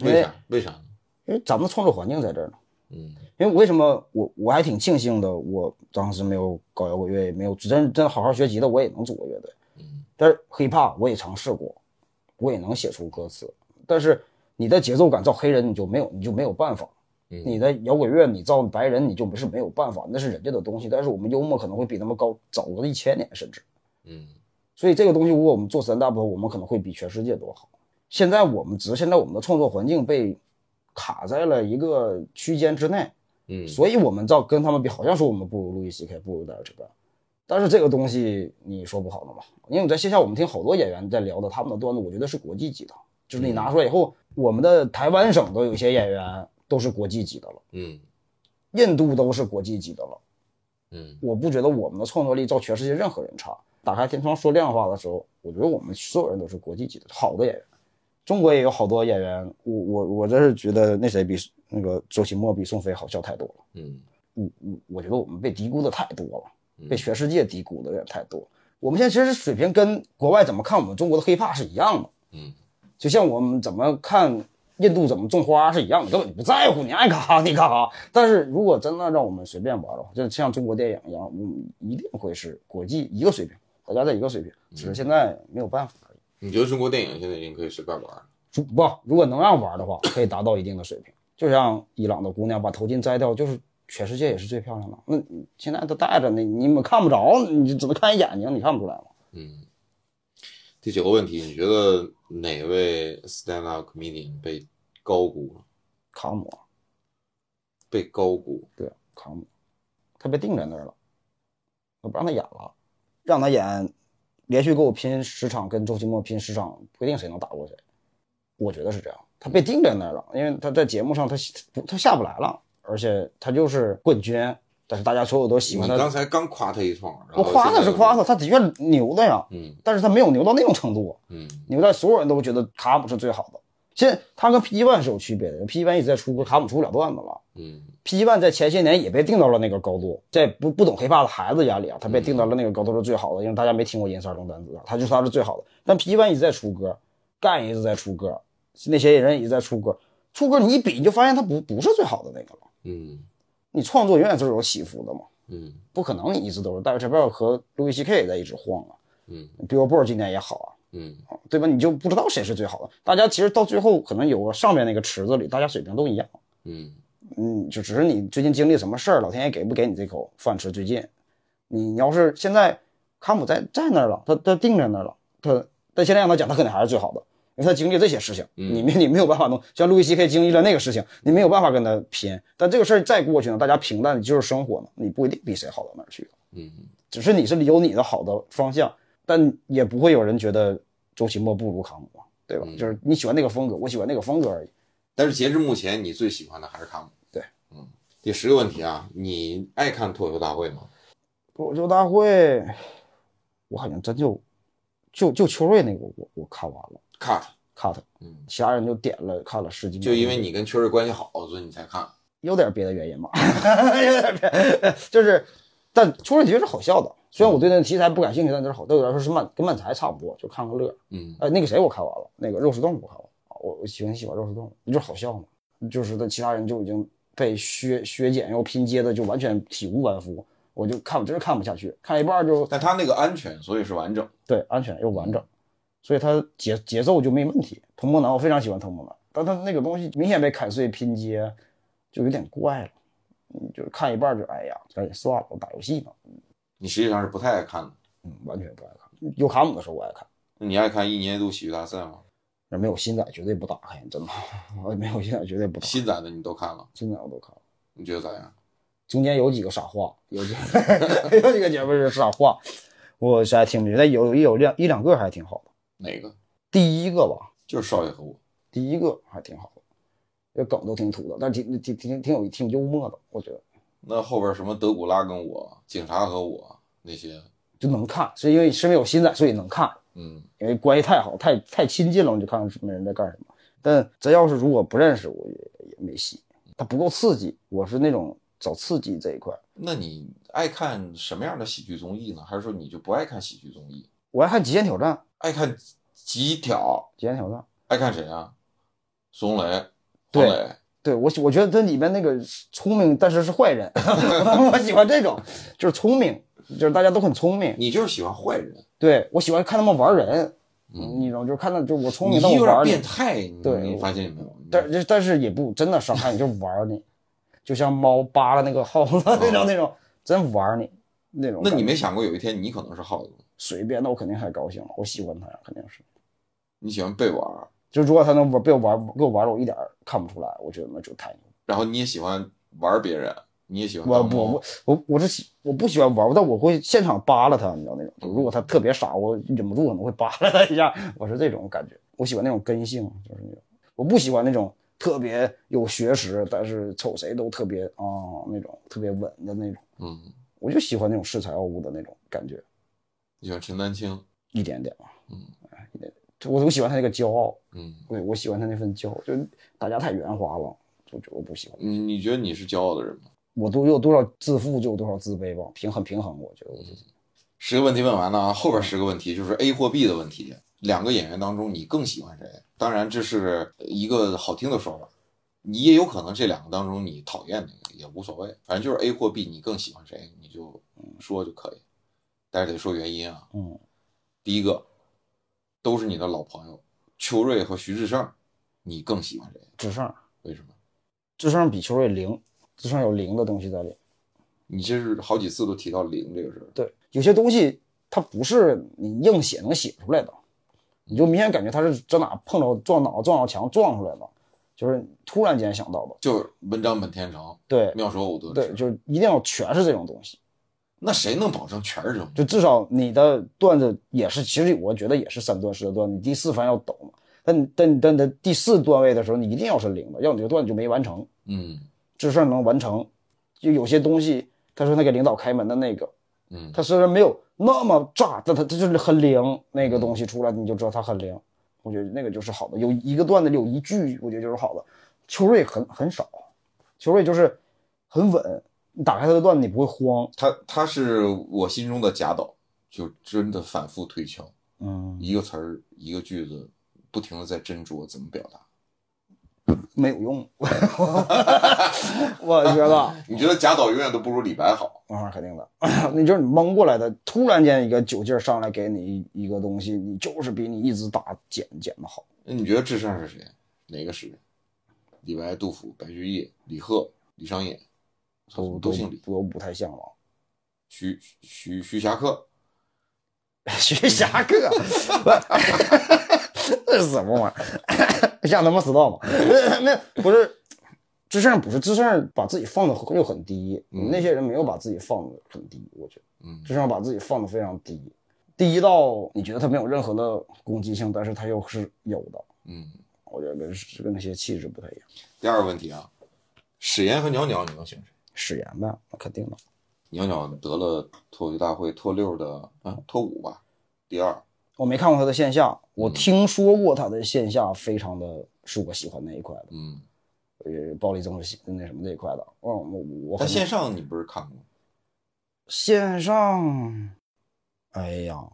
为为啥？为啥呢？因为咱们的创作环境在这儿呢。嗯。因为为什么我我还挺庆幸的，我当时没有搞摇滚乐，也没有真真好好学习的，我也能组个乐队。嗯。但是 hiphop 我也尝试过，我也能写出歌词，但是你的节奏感造黑人你就没有你就没有办法，嗯，你的摇滚乐你造白人你就不是没有办法，那是人家的东西。但是我们幽默可能会比他们高早个一千年甚至，嗯。所以这个东西如果我们做 stand up，我们可能会比全世界都好。现在我们只是现在我们的创作环境被卡在了一个区间之内，嗯，所以我们照跟他们比，好像说我们不如路易 C K，不如戴尔这边。但是这个东西你说不好的嘛？因为在线下我们听好多演员在聊的他们的段子，我觉得是国际级的，就是你拿出来以后，我们的台湾省都有一些演员都是国际级的了，嗯印度都是国际级的了。嗯我不觉得我们的创作力照全世界任何人差。打开天窗说亮话的时候，我觉得我们所有人都是国际级的好的演员。中国也有好多演员，我我我真是觉得那谁比那个周奇墨比宋飞好笑太多了。嗯我我我觉得我们被低估的太多了，嗯被全世界低估的有点太多。我们现在其实水平跟国外怎么看我们中国的 hiphop 是一样的，嗯就像我们怎么看印度怎么种花是一样的，根本就不在乎，你爱干啥你干啥。但是如果真的让我们随便玩的话，就像中国电影一样，嗯，一定会是国际一个水平，大家在一个水平，只是现在没有办法。你觉得中国电影现在已经可以随便玩了？不，如果能让玩的话，可以达到一定的水平。就像伊朗的姑娘把头巾摘掉，就是全世界也是最漂亮的。那现在都戴着，呢你们看不着，你就只能看一眼睛，你看不出来吗？嗯。第九个问题，你觉得哪位 stand up comedian 被高估了？卡姆，被高估？对，卡姆，他被定在那儿了，我不让他演了，让他演，连续给我拼十场，跟周奇墨拼十场，不一定谁能打过谁。我觉得是这样，他被定在那儿了，因为他在节目上他不他下不来了，而且他就是冠军，但是大家所有都喜欢他。刚才刚夸他一通，我夸他是夸他，他的确牛的呀，嗯但是他没有牛到那种程度，嗯牛在所有人都觉得卡姆是最好的。现在他跟 PG One 是有区别的，PG One 一直在出歌，卡姆出不了段子了。嗯 PG One 在前些年也被定到了那个高度，在不不懂 hiphop 的孩子眼里啊，他被定到了那个高度是最好的，因为大家没听过银三龙单子，他就说他是最好的。但 PG One 一直在出歌，干一直在出歌，那些人一直在出歌，出歌你一比你就发现他不不是最好的那个了。嗯你创作永远都是有起伏的嘛，嗯不可能你一直都是戴维·这边和路易 C.K. 也在一直晃啊嗯，Billboard 今年也好啊，嗯对吧？你就不知道谁是最好的。大家其实到最后可能有个上面那个池子里，大家水平都一样。嗯嗯，就只是你最近经历什么事儿，老天爷给不给你这口饭吃？最近，你要是现在卡姆在在那儿了，他他定在那儿了，他但现在让他讲，他肯定还是最好的，因为他经历这些事情，嗯你没你没有办法弄。像路易 C.K. 经历了那个事情，你没有办法跟他拼。但这个事儿再过去呢，大家平淡的就是生活呢，你不一定比谁好到哪儿去。嗯只是你是有你的好的方向，但也不会有人觉得周奇墨不如卡姆，对吧？嗯就是你喜欢那个风格，我喜欢那个风格而已。但是截至目前，你最喜欢的还是卡姆。对，嗯。第十个问题啊，你爱看脱口秀大会吗？脱口秀大会，我好像真就就就秋瑞那个我我看完了 cut，cut，嗯，其他人就点了看了十几秒，就因为你跟秋瑞关系好，所以你才看。有点别的原因吧，有点别，就是，但秋瑞的确是好笑的，虽然我对那个题材不感兴趣，但是好，对我来说是漫跟漫才差不多，就看个乐。嗯呃，那个谁我看完了，那个肉食动物我看完了，我我喜欢喜欢肉食动物，就是好笑嘛，就是那其他人就已经被削削减又拼接的就完全体无完肤，我就看我真是看不下去，看一半就但他那个安全，所以是完整。对安全又完整，所以他节节奏就没问题。童梦男我非常喜欢童梦男，但他那个东西明显被砍碎拼接，就有点怪了，嗯，就是看一半就哎呀，赶紧算了，我打游戏呢，你实际上是不太爱看的。嗯，完全不爱看。有卡姆的时候我爱看。那你爱看一年一度喜剧大赛吗？那没有新仔绝对不打开，真的，我没有新仔绝对不打开。新仔的你都看了，新仔我都看了，你觉得咋样？中间有几个傻话，有几个 有几个节目是傻话，我实在听不进去。但有有两一两个还挺好的。哪个？第一个吧，就是少爷和我。第一个还挺好的，这梗都挺土的，但挺挺挺挺有挺幽默的，我觉得那后边什么德古拉跟我、警察和我那些，就能看，是因为是因为有新仔，所以能看，嗯，因为关系太好，太太亲近了，你就看看什么人在干什么。但真要是如果不认识，我也也没戏，它不够刺激。我是那种找刺激这一块，那你爱看什么样的喜剧综艺呢？还是说你就不爱看喜剧综艺？我爱看《极限挑战》，《爱看极挑？极限挑战》。爱看谁啊？孙红雷、黄对。对我，我觉得它里面那个聪明，但是是坏人，我喜欢这种，就是聪明，就是大家都很聪明。你就是喜欢坏人，对我喜欢看他们玩人，嗯你知道，就是看到就是我聪你明，但我有点玩变。态，你对你发现没有？但是但是也不真的伤害你，就玩你，就像猫扒拉那个耗子那种那种，真玩你那种。那你没想过有一天你可能是耗子？随便，那我肯定还高兴了，我喜欢他呀，肯定是。你喜欢被玩儿，就如果他能玩被我玩给我玩了，我一点儿看不出来，我觉得那就太牛。然后你也喜欢玩别人，你也喜欢我我我我我是喜我不喜欢玩，但我会现场扒拉他，你知道那种。如果他特别傻，我忍不住可能会扒拉他一下，我是这种感觉。我喜欢那种根性，就是那种。我不喜欢那种特别有学识，但是瞅谁都特别啊、那种特别稳的那种。嗯，我就喜欢那种恃才傲物的那种感觉，你喜欢陈丹青，一点点吧，嗯。我我喜欢他那个骄傲，嗯，对我喜欢他那份骄傲，就大家太圆滑了，就就我不喜欢。你你觉得你是骄傲的人吗？我都有多少自负，就有多少自卑吧，平衡平衡，我觉得我自己。十个问题问完了啊，后边十个问题就是 A 或 B 的问题。两个演员当中，你更喜欢谁？当然，这是一个好听的说法。你也有可能这两个当中你讨厌哪个也无所谓，反正就是 A 或 B，你更喜欢谁，你就说就可以，但是得说原因啊。嗯，第一个都是你的老朋友，邱瑞和徐志胜，你更喜欢谁？志胜，为什么？志胜比邱瑞灵，志胜有灵的东西在里。你这是好几次都提到灵这个事儿。对，有些东西它不是你硬写能写出来的，你就明显感觉它是在哪碰着撞脑撞到墙撞出来的，就是突然间想到的。就是文章本天成，对妙手偶得对，就是一定要全是这种东西，那谁能保证全是这种？就至少你的段子也是，其实我觉得也是三段式的段子，你第四番要抖嘛。但你但你但的第四段位的时候，你一定要是零的，要你这个段子就没完成。嗯这事儿能完成，就有些东西，他说那个领导开门的那个，嗯，他虽然没有那么炸，但他他就是很灵，那个东西出来你就知道他很灵。我觉得那个就是好的，有一个段子里有一句，我觉得就是好的。秋瑞很很少，秋瑞就是很稳，你打开他的段子你不会慌。他他是我心中的贾导，就真的反复推敲，嗯，一个词儿一个句子，不停的在斟酌怎么表达。没有用，我觉得。你觉得贾导永远都不如李白好？啊，肯定的，你就是你蒙过来的，突然间一个酒劲儿上来给你一一个东西，你就是比你一直打减减的好。那你觉得智胜是谁？哪个诗人？李白、杜甫、白居易、李贺、李商隐，都都姓李。都不太像了。徐徐徐霞客，徐霞客 这是什么玩意儿？像他妈死道吗？那不是智胜，不是智胜，把自己放的又很低。嗯那些人没有把自己放的很低，我觉得嗯智胜把自己放的非常低，低到你觉得他没有任何的攻击性，但是他又是有的。嗯。我觉得跟是跟那些气质不太一样。第二个问题啊，史岩和袅袅，你能选谁？史岩吧，那肯定的。鸟鸟得了脱口秀大会脱六的啊脱五吧，第二。我没看过他的线下，我嗯听说过他的线下，非常的是我喜欢那一块的，嗯，呃，暴力政治系那什么那一块的。嗯，我我但线上你不是看过？线上，哎呀，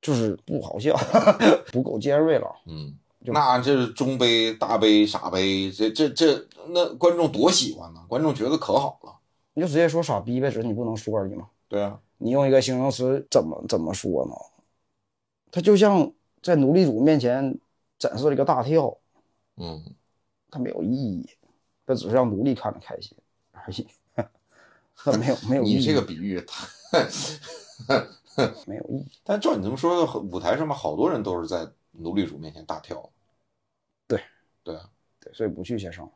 就是不好笑，不够尖锐了。嗯，就那这是中杯、大杯、傻杯，这这这，那观众多喜欢呢？观众觉得可好了。你就直接说傻逼呗，只是你不能说而已嘛。对啊，你用一个形容词怎么怎么说呢？他就像在奴隶主面前展示了一个大跳，嗯，它没有意义，它只是让奴隶看着开心而已，它没有没有意义，你这个比喻太，没有意义。但照你这么说，舞台上面好多人都是在奴隶主面前大跳。对，对啊，对，所以不去线上，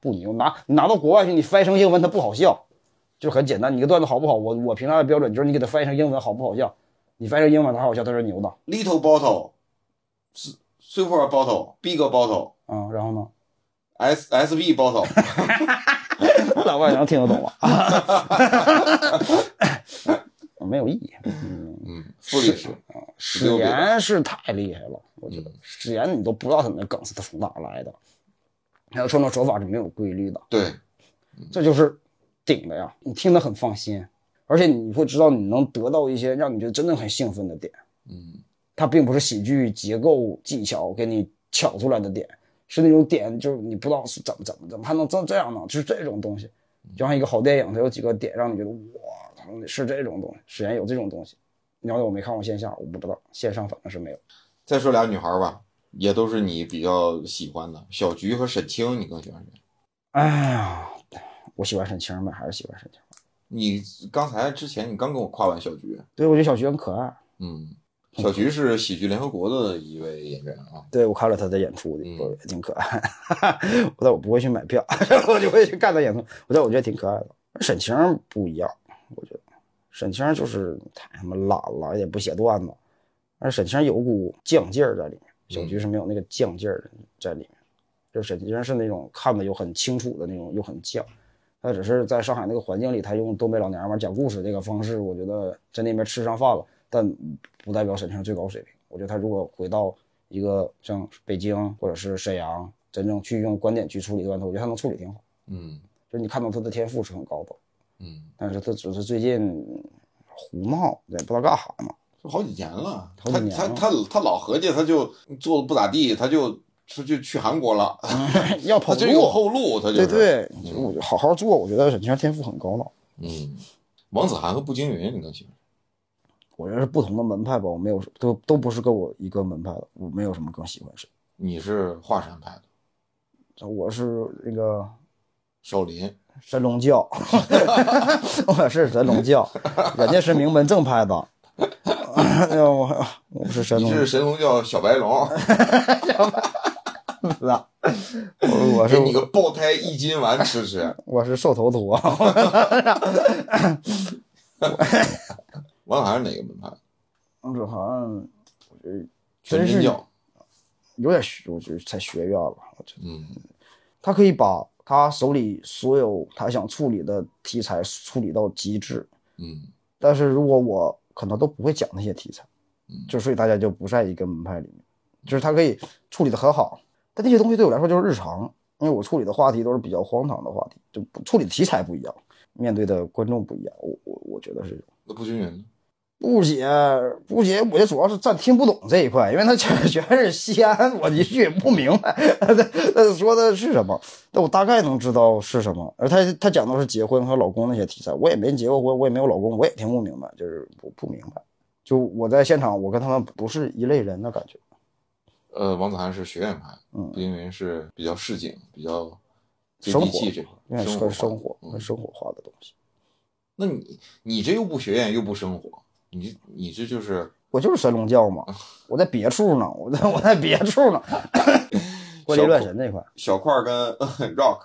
不牛，拿你拿到国外去，你翻译成英文它不好笑，就很简单。你个段子好不好，我我评价的标准就是你给它翻译成英文好不好笑，你翻译成英文它好笑，它是牛的。Little Bottle 是 Super Bottle、Big Bottle、啊，然后呢？S S B Bottle，老外能听得懂吗？没有意义。嗯，嗯，复历史，史岩是太厉害了，我觉得史岩你都不知道他那梗是他从哪来的，还有创作手法是没有规律的，对，这就是顶的呀。你听得很放心，而且你会知道你能得到一些让你觉得真的很兴奋的点。嗯，它并不是喜剧结构技巧给你巧出来的点，是那种点，就是你不知道是怎么怎么怎么还能这这样呢？就是这种东西，就像一个好电影，它有几个点让你觉得哇，操是这种东西，史岩有这种东西。你要是我没看过线下，我不知道，线上反正是没有。再说俩女孩吧，也都是你比较喜欢的，小菊和沈清，你更喜欢谁？哎呀，我喜欢沈清呗，还是喜欢沈清。你刚才之前你刚跟我夸完小菊，对，我觉得小菊很可爱。嗯，小菊是喜剧联合国的一位演员啊，对，我看了她的演出，嗯我也挺可爱。我但我不会去买票，我就会去看她演出。我但我觉得挺可爱的。沈清不一样，我觉得沈清就是太他妈懒了，也不写段子。而沈清有股犟劲儿在里面，小菊是没有那个犟劲儿在里面。就沈清是那种看的又很清楚的那种，又很犟。他只是在上海那个环境里，他用东北老娘们讲故事这个方式，我觉得在那边吃上饭了，但不代表沈清最高水平。我觉得他如果回到一个像北京或者是沈阳，真正去用观点去处理段子，我觉得他能处理挺好。嗯就是你看到他的天赋是很高的，嗯，但是他只是最近胡闹，也不知道干啥嘛。这好几年了，好几年了。他他他他老合计他就做的不咋地，他就他就去韩国了，要跑他就有路，后路，他就是。对对，就是我就好好做，我觉得沈清天赋很高了。嗯，王子涵和步惊云你更喜欢？谁？我觉得是不同的门派吧，我没有都都不是跟我一个门派的，我没有什么更喜欢谁。你是华山派的，我是那个少林，神龙教，我是神龙教，人家是名门正派的，哎呦我我是神龙。你是神龙教小白龙，是啊，我我是给你个爆胎一斤丸吃吃。我是瘦头陀，王子涵是哪个门派？王子涵，我觉得真是。有点学，我觉得太学院了，我觉得。嗯。他可以把他手里所有他想处理的题材处理到极致，嗯。但是如果我可能都不会讲那些题材，嗯。就所以大家就不在一个门派里面，就是他可以处理的很好，但那些东西对我来说就是日常，因为我处理的话题都是比较荒唐的话题，就处理的题材不一样，面对的观众不一样，我我我觉得是那不均匀呢？不写不写，我就主要是暂听不懂这一块，因为他全 全是西安，我一句也不明白 他他说的是什么，但我大概能知道是什么。而他他讲的是结婚和老公那些题材，我也没结过婚，我也没有老公，我也听不明白，就是我不明白。就我在现场，我跟他们不是一类人的感觉。呃，王子涵是学院派，嗯步惊云是比较市井、比较接生活地气生活、生活化的东西。那你你这又不学院又不生活，你你这就是我就是神龙教嘛，我在别处呢，我在我在别处呢。怪力乱神那块，小块跟 Rock，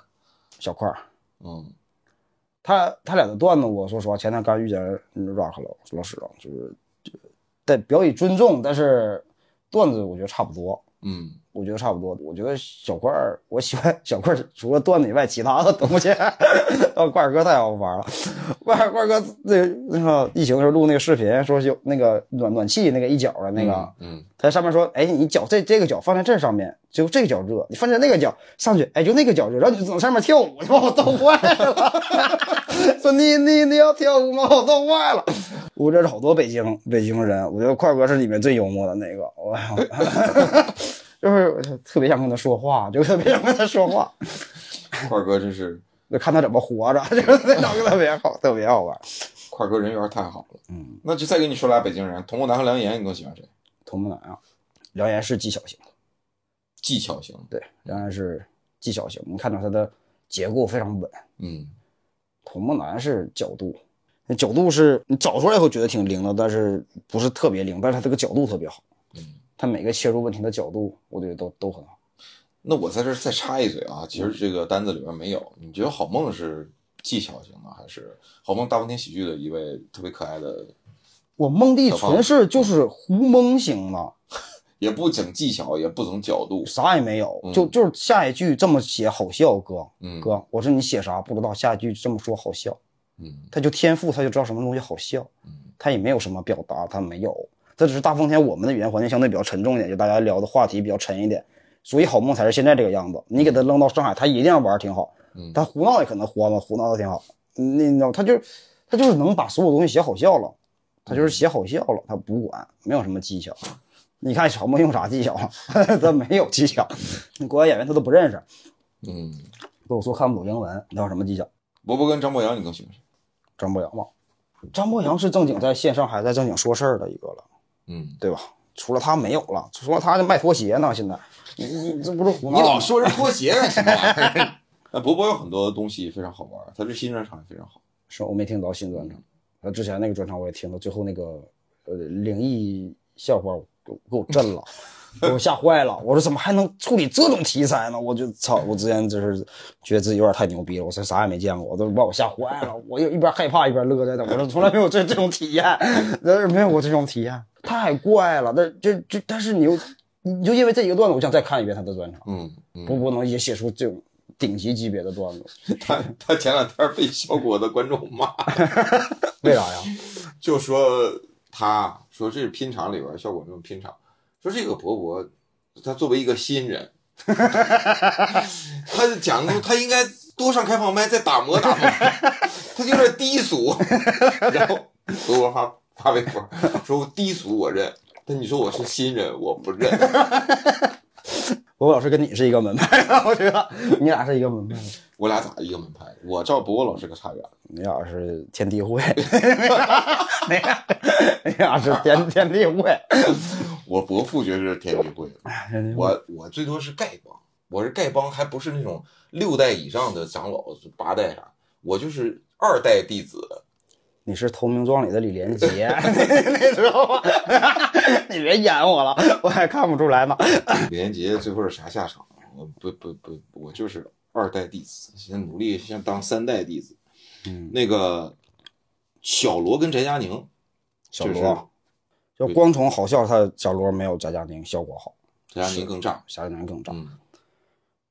小块。嗯他他俩的段子，我说实话，前天刚遇见 Rock 了老师啊，就是就得表以尊重，但是段子我觉得差不多，嗯我觉得差不多。我觉得小块儿，我喜欢小块儿，除了段子以外，其他的东西，啊，块儿哥太好玩了。块儿块儿哥那那个疫情的时候录那个视频，说有那个暖暖气那个一角的那个，嗯他在上面说，哎，你脚这这个脚放在这上面，就这个脚热；你放在那个脚上去，哎，就那个脚热。然后你就往上面跳舞，就把我逗坏了。说你你你要跳舞吗？我逗坏了。我认识好多北京北京人，我觉得快哥是里面最幽默的那个。我 就是特别想跟他说话，就特别想跟他说话，快哥真是就看他怎么活着，就是那种特别好，特别好玩。快哥人缘太好了。嗯，那就再给你说俩北京人，童木南和梁岩，你更喜欢谁？童木南啊，梁岩是技巧型的。技巧型，对，梁岩是技巧型。你看到他的结构非常稳，嗯童木南是角度，那角度是你找出来以后觉得挺灵的，但是不是特别灵，但是它这个角度特别好，嗯。它每个切入问题的角度，我觉得都都很好。那我在这儿再插一嘴啊，其实这个单子里面没有。你觉得好梦是技巧型的，还是好梦大风天喜剧的一位特别可爱的？我梦地纯是就是胡蒙型的，也不整技巧，也不整角度，啥也没有，嗯就就是下一句这么写好笑，哥嗯哥，我说你写啥不知道，下一句这么说好笑，嗯他就天赋，他就知道什么东西好笑，嗯他也没有什么表达，他没有，他只是大风天我们的语言环境相对比较沉重一点，就大家聊的话题比较沉一点，所以好梦才是现在这个样子。你给他扔到上海，他一定玩挺好，嗯他胡闹也可能胡闹，胡闹的挺好，你你知道，他就他就是能把所有东西写好笑了，他就是写好笑了，他不管，没有什么技巧。你看小梦用啥技巧？他没有技巧，国外演员他都不认识，嗯，跟我说看不懂英文，你有什么技巧？伯伯跟张博洋，你更喜欢谁？张博洋吧，张博洋是正经在线上还在正经说事儿的一个了，嗯，对吧？除了他没有了，除了他就卖拖鞋呢。现在你你这不是胡闹你？老说人拖鞋干什么玩意儿？那博博有很多东西非常好玩，他这新专场也非常好。是我没听到新专场，他之前那个专场我也听了，最后那个呃灵异笑话给我给我震了，给我吓坏了。我说怎么还能处理这种题材呢？我就操！我之前就是觉得自己有点太牛逼了，我这啥也没见过，我都把我吓坏了。我一边害怕一边乐在那，我说从来没有这这种体验，但是没有过这种体验，太怪了。但就就但是你又你就因为这一个段子，我想再看一遍他的专场，嗯嗯，不不能也写出这种顶级级别的段子，他他前两天被效果的观众骂，为啥呀？就说他说这是拼场里边效果这种拼场，说这个伯伯他作为一个新人，他讲的他应该多上开放麦再打磨打磨，他有点低俗。然后伯伯发发微博说低俗我认，但你说我是新人我不认。博博老师跟你是一个门派的，我觉得你俩是一个门派的，我俩咋一个门派？我照伯伯老师可差远了。你俩是天地会，你俩你俩是天天地会，我伯父绝对是天地会我我最多是丐帮，我是丐帮，还不是那种六代以上的长老，八代啥，我就是二代弟子。你是《投名状》里的李连杰，你知道吗？你别演我了，我还看不出来呢。李连杰最后是啥下场？我不不不，我就是二代弟子，现在努力先当三代弟子。嗯，那个小罗跟翟佳宁，小就是罗，就光从好笑，他小罗没有翟佳宁效果好，翟佳宁更炸。翟佳宁更炸。嗯，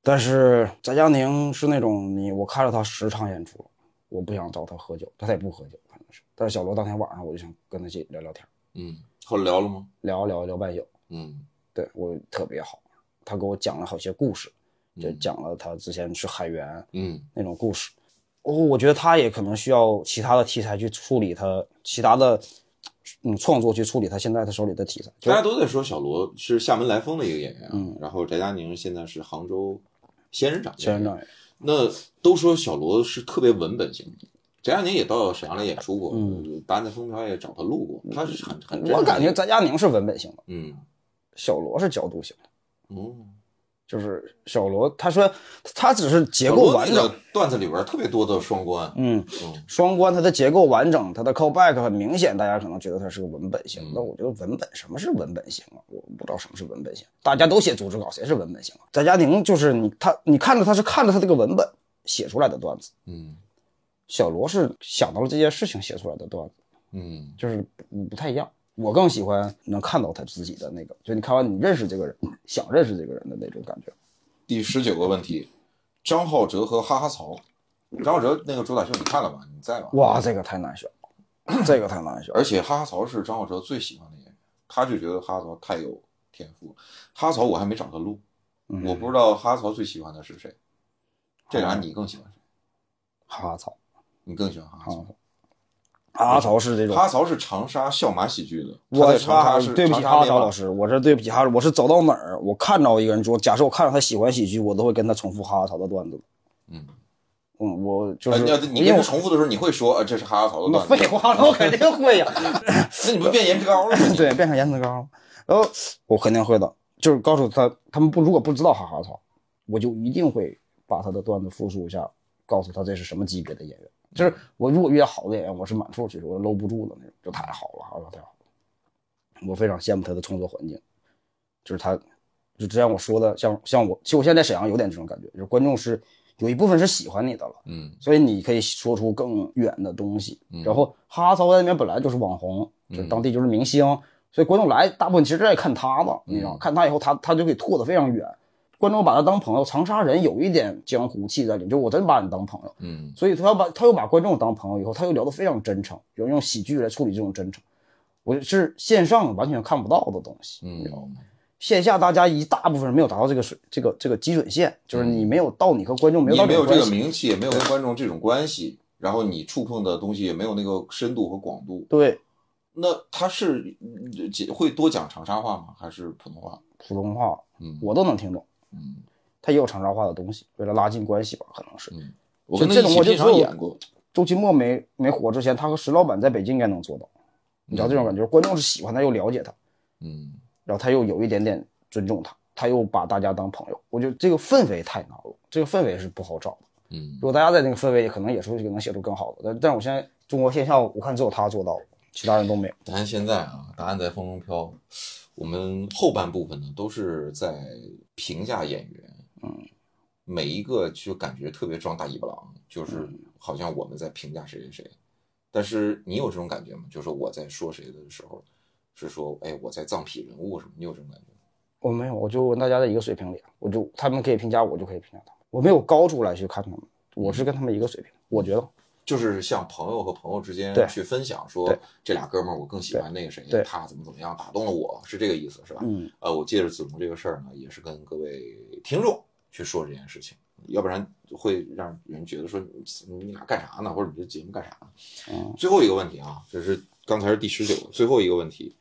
但是翟佳宁是那种你我看了他十场演出，我不想找他喝酒，他也不喝酒，可能是。但是小罗当天晚上我就想跟他去聊聊天，嗯，后来聊了吗？聊聊聊半宿，嗯对我特别好。他给我讲了好些故事，就嗯讲了他之前去海员嗯那种故事。哦，我觉得他也可能需要其他的题材去处理他其他的嗯创作去处理他现在他手里的题材。大家都在说小罗是厦门来风的一个演员啊，嗯然后翟佳宁现在是杭州仙人掌。仙人掌，那都说小罗是特别文本型的，翟佳宁也到沈阳来演出过，嗯，达在风飘也找他录过，他是很很我感觉翟佳宁是文本型的，嗯小罗是角度型的。哦，就是小罗，他说他只是结构完整段子里边特别多的双关，嗯，嗯双关，它的结构完整，它的 callback 很明显，大家可能觉得它是个文本型。嗯那我觉得文本什么是文本型啊？我不知道什么是文本型。大家都写组织稿，谁是文本型啊？翟佳宁就是你他，你看着他是看着他这个文本写出来的段子，嗯小罗是想到了这件事情写出来的段子，嗯就是不不太一样。我更喜欢能看到他自己的那个，就你看完你认识这个人，想认识这个人的那种感觉。第十九个问题，张浩哲和哈哈曹，张浩哲那个主打秀你看了吗？你在吗？哇，这个太难选了，这个太难选。而且哈哈曹是张浩哲最喜欢的演员，他就觉得哈哈曹太有天赋。哈哈曹我还没找他录，嗯我不知道哈哈曹最喜欢的是谁。这俩你更喜欢谁？哈哈曹，你更喜欢哈哈曹？哈哈曹是这种哈哈曹是长沙笑马喜剧的，他我在长沙是对不起哈哈长沙面马曹老师，我这对不起哈，我是走到哪儿，我看到一个人说，假设我看到他喜欢喜剧，我都会跟他重复哈哈曹的段子。嗯，嗯，我就呃是你你我重复的时候，你会说呃这是哈哈曹的段子？废话了，我肯定会呀。那你不变颜值高了吗？对，变成颜值高，然后我肯定会的，就是告诉他，他们不如果不知道哈哈曹，我就一定会把他的段子复述一下，告诉他这是什么级别的演员。就是我如果遇到好的演员，我是满处去，我搂不住的那种，就太好了，哈哈太好了。我非常羡慕他的创作环境，就是他，就之前我说的，像像我，其实我现在在沈阳有点这种感觉，就是观众是有一部分是喜欢你的了。嗯所以你可以说出更远的东西。嗯然后哈哈曹在那边本来就是网红，就是当地就是明星，所以观众来大部分其实在看他的，你知道，嗯看他以后他他就可以拓得非常远。观众把他当朋友，长沙人有一点江湖气在里面，就我真把你当朋友，嗯所以他要把他又把观众当朋友以后，他又聊得非常真诚，有用喜剧来处理这种真诚，我是线上完全看不到的东西，你知道吗？嗯线下大家一大部分人没有达到这个水这个这个基准线，就是你没有到你和观众没有到你没有这个名气，也没有跟观众这种关系，然后你触碰的东西也没有那个深度和广度。对那他是嗯会多讲长沙话吗？还是普通话？普通话嗯我都能听懂，嗯他也有长沙话的东西，为了拉近关系吧，可能是。嗯，我就跟他一起片这种我就只有场演过。周奇墨没没火之前，他和石老板在北京应该能做到，你知道这种感觉，观众是喜欢他又了解他，嗯然后他又有一点点尊重他，他又把大家当朋友，我觉得这个氛围太难了，这个氛围是不好找的。嗯如果大家在那个氛围里，可能也是能写出更好的。但但是我现在中国线下，我看只有他做到了，其他人都没有。咱现在啊，答案在风中飘。我们后半部分呢，都是在评价演员，嗯，每一个就感觉特别装大尾巴狼，就是好像我们在评价谁谁谁。但是你有这种感觉吗？就是我在说谁的时候，是说，哎，我在藏痞人物什么？你有这种感觉吗？我没有，我就跟大家在一个水平里，我就他们可以评价我，就可以评价他们。我没有高出来去看他们，我是跟他们一个水平。我觉得就是像朋友和朋友之间去分享，说对这俩哥们儿我更喜欢那个谁，他怎么怎么样打动了我，是这个意思是吧？嗯，呃，我借着子龙这个事儿呢，也是跟各位听众去说这件事情，要不然会让人觉得说你你俩干啥呢，或者你这节目干啥呢？嗯最后一个问题啊，这是刚才是第十九个，最后一个问题，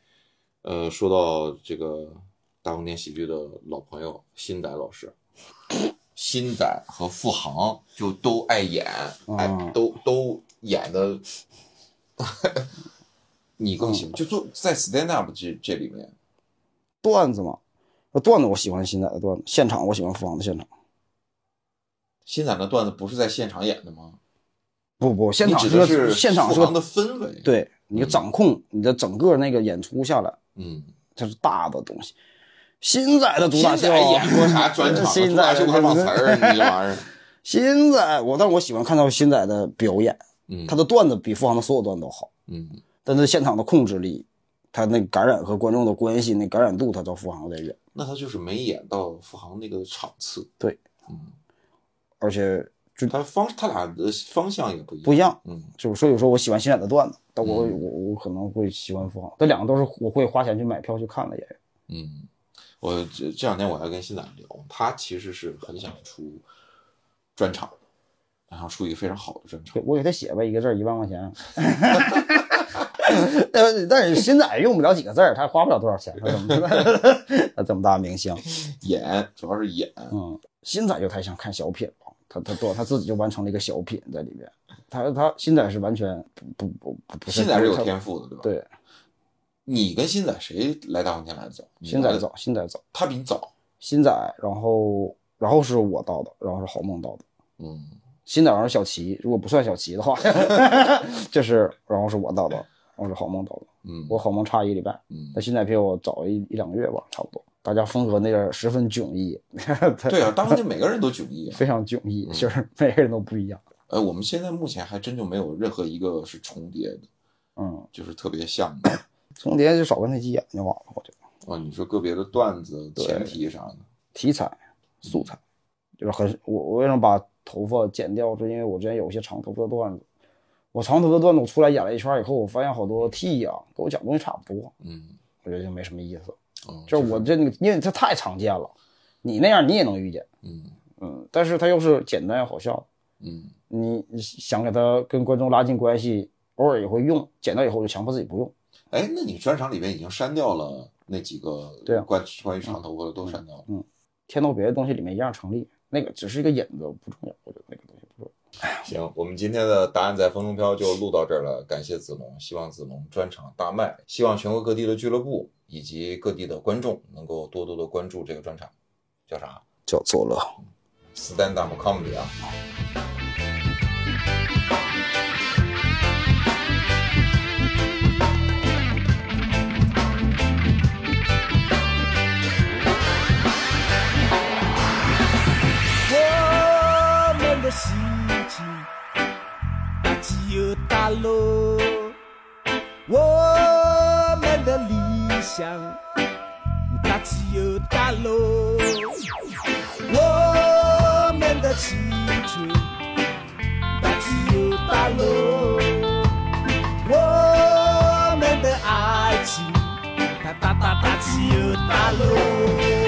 呃，说到这个大风天喜剧的老朋友新仔老师，新仔和付航就都爱演，哎嗯，都都演的，你更喜欢就做在 stand up 这这里面，段子嘛，那段子我喜欢新仔的段子，现场我喜欢付航的现场。新仔的段子不是在现场演的吗？不不，现场现场是个付航的氛围，，对你掌控你的整个那个演出下来，嗯，它是大的东西。新仔的主新打秀仔演过啥专场？新仔秀还忘词儿，你这玩意儿，新仔，我但是我喜欢看到新仔的表演，嗯，他的段子比付航的所有段子都好，嗯。但是现场的控制力，他那感染和观众的关系，那感染度，他到付航有点远。那他就是没演到付航那个场次，对，嗯，而且就他方他俩的方向也不一样，不一样，嗯。就是所以说我喜欢新仔的段子，但我、嗯。我我可能会喜欢付航，这两个都是我会花钱去买票去看的演员。嗯，我这这两天我还跟新仔聊，他其实是很想出专场，然后出一个非常好的专场，我给他写吧，一个字一万块钱。但是但是新仔用不了几个字儿，他花不了多少钱，他怎么 他这么大明星？演，主要是演，嗯，新仔就太想看小品了，他他多他自己就完成了一个小品在里边，他他新仔是完全不不不不新仔是有天赋的，对吧？，对，你跟新仔谁来大风天来的早？新仔早，新仔早，他比你早，新仔，然后然后是我到的，然后是郝梦到的。嗯新仔，然后是小齐，如果不算小齐的话，就是然后是我到的，然后是郝梦到的。嗯，我郝梦差一个礼拜，嗯那，新仔比我早一一两个月吧，差不多。大家风格那个十分迥异，对啊，大风天每个人都迥异啊。非常迥异，嗯就是每个人都不一样。呃，我们现在目前还真就没有任何一个是重叠的，嗯，就是特别像的。重叠就少跟他急眼就完了，我觉得。哦，你说个别的段子、对前提啥的，题材、素材，就是很我我为什么把头发剪掉，是因为我之前有一些长头发的段子，我长头发的段子我出来演了一圈以后，我发现好多 T 呀、跟我讲东西差不多，嗯，我觉得就没什么意思。哦就是我这个，因为这太常见了，你那样你也能遇见，嗯嗯，但是他又是简单又好笑，嗯你你想给他跟观众拉近关系，偶尔也会用，剪掉以后就强迫自己不用。哎，那你专场里面已经删掉了那几个对啊关关于长头发的都删掉了。嗯添到别的东西里面一样成立，那个只是一个引子，不重要，我觉得那个东西不重要。行，我们今天的答案在风中飘就录到这儿了，感谢子龙，希望子龙专场大卖，希望全国各地的俱乐部以及各地的观众能够多多的关注这个专场，叫啥叫做了。？Stand Up Comedy 啊。的理想大起又大落我们的青春大起又大落我们的爱情它大大大起又大落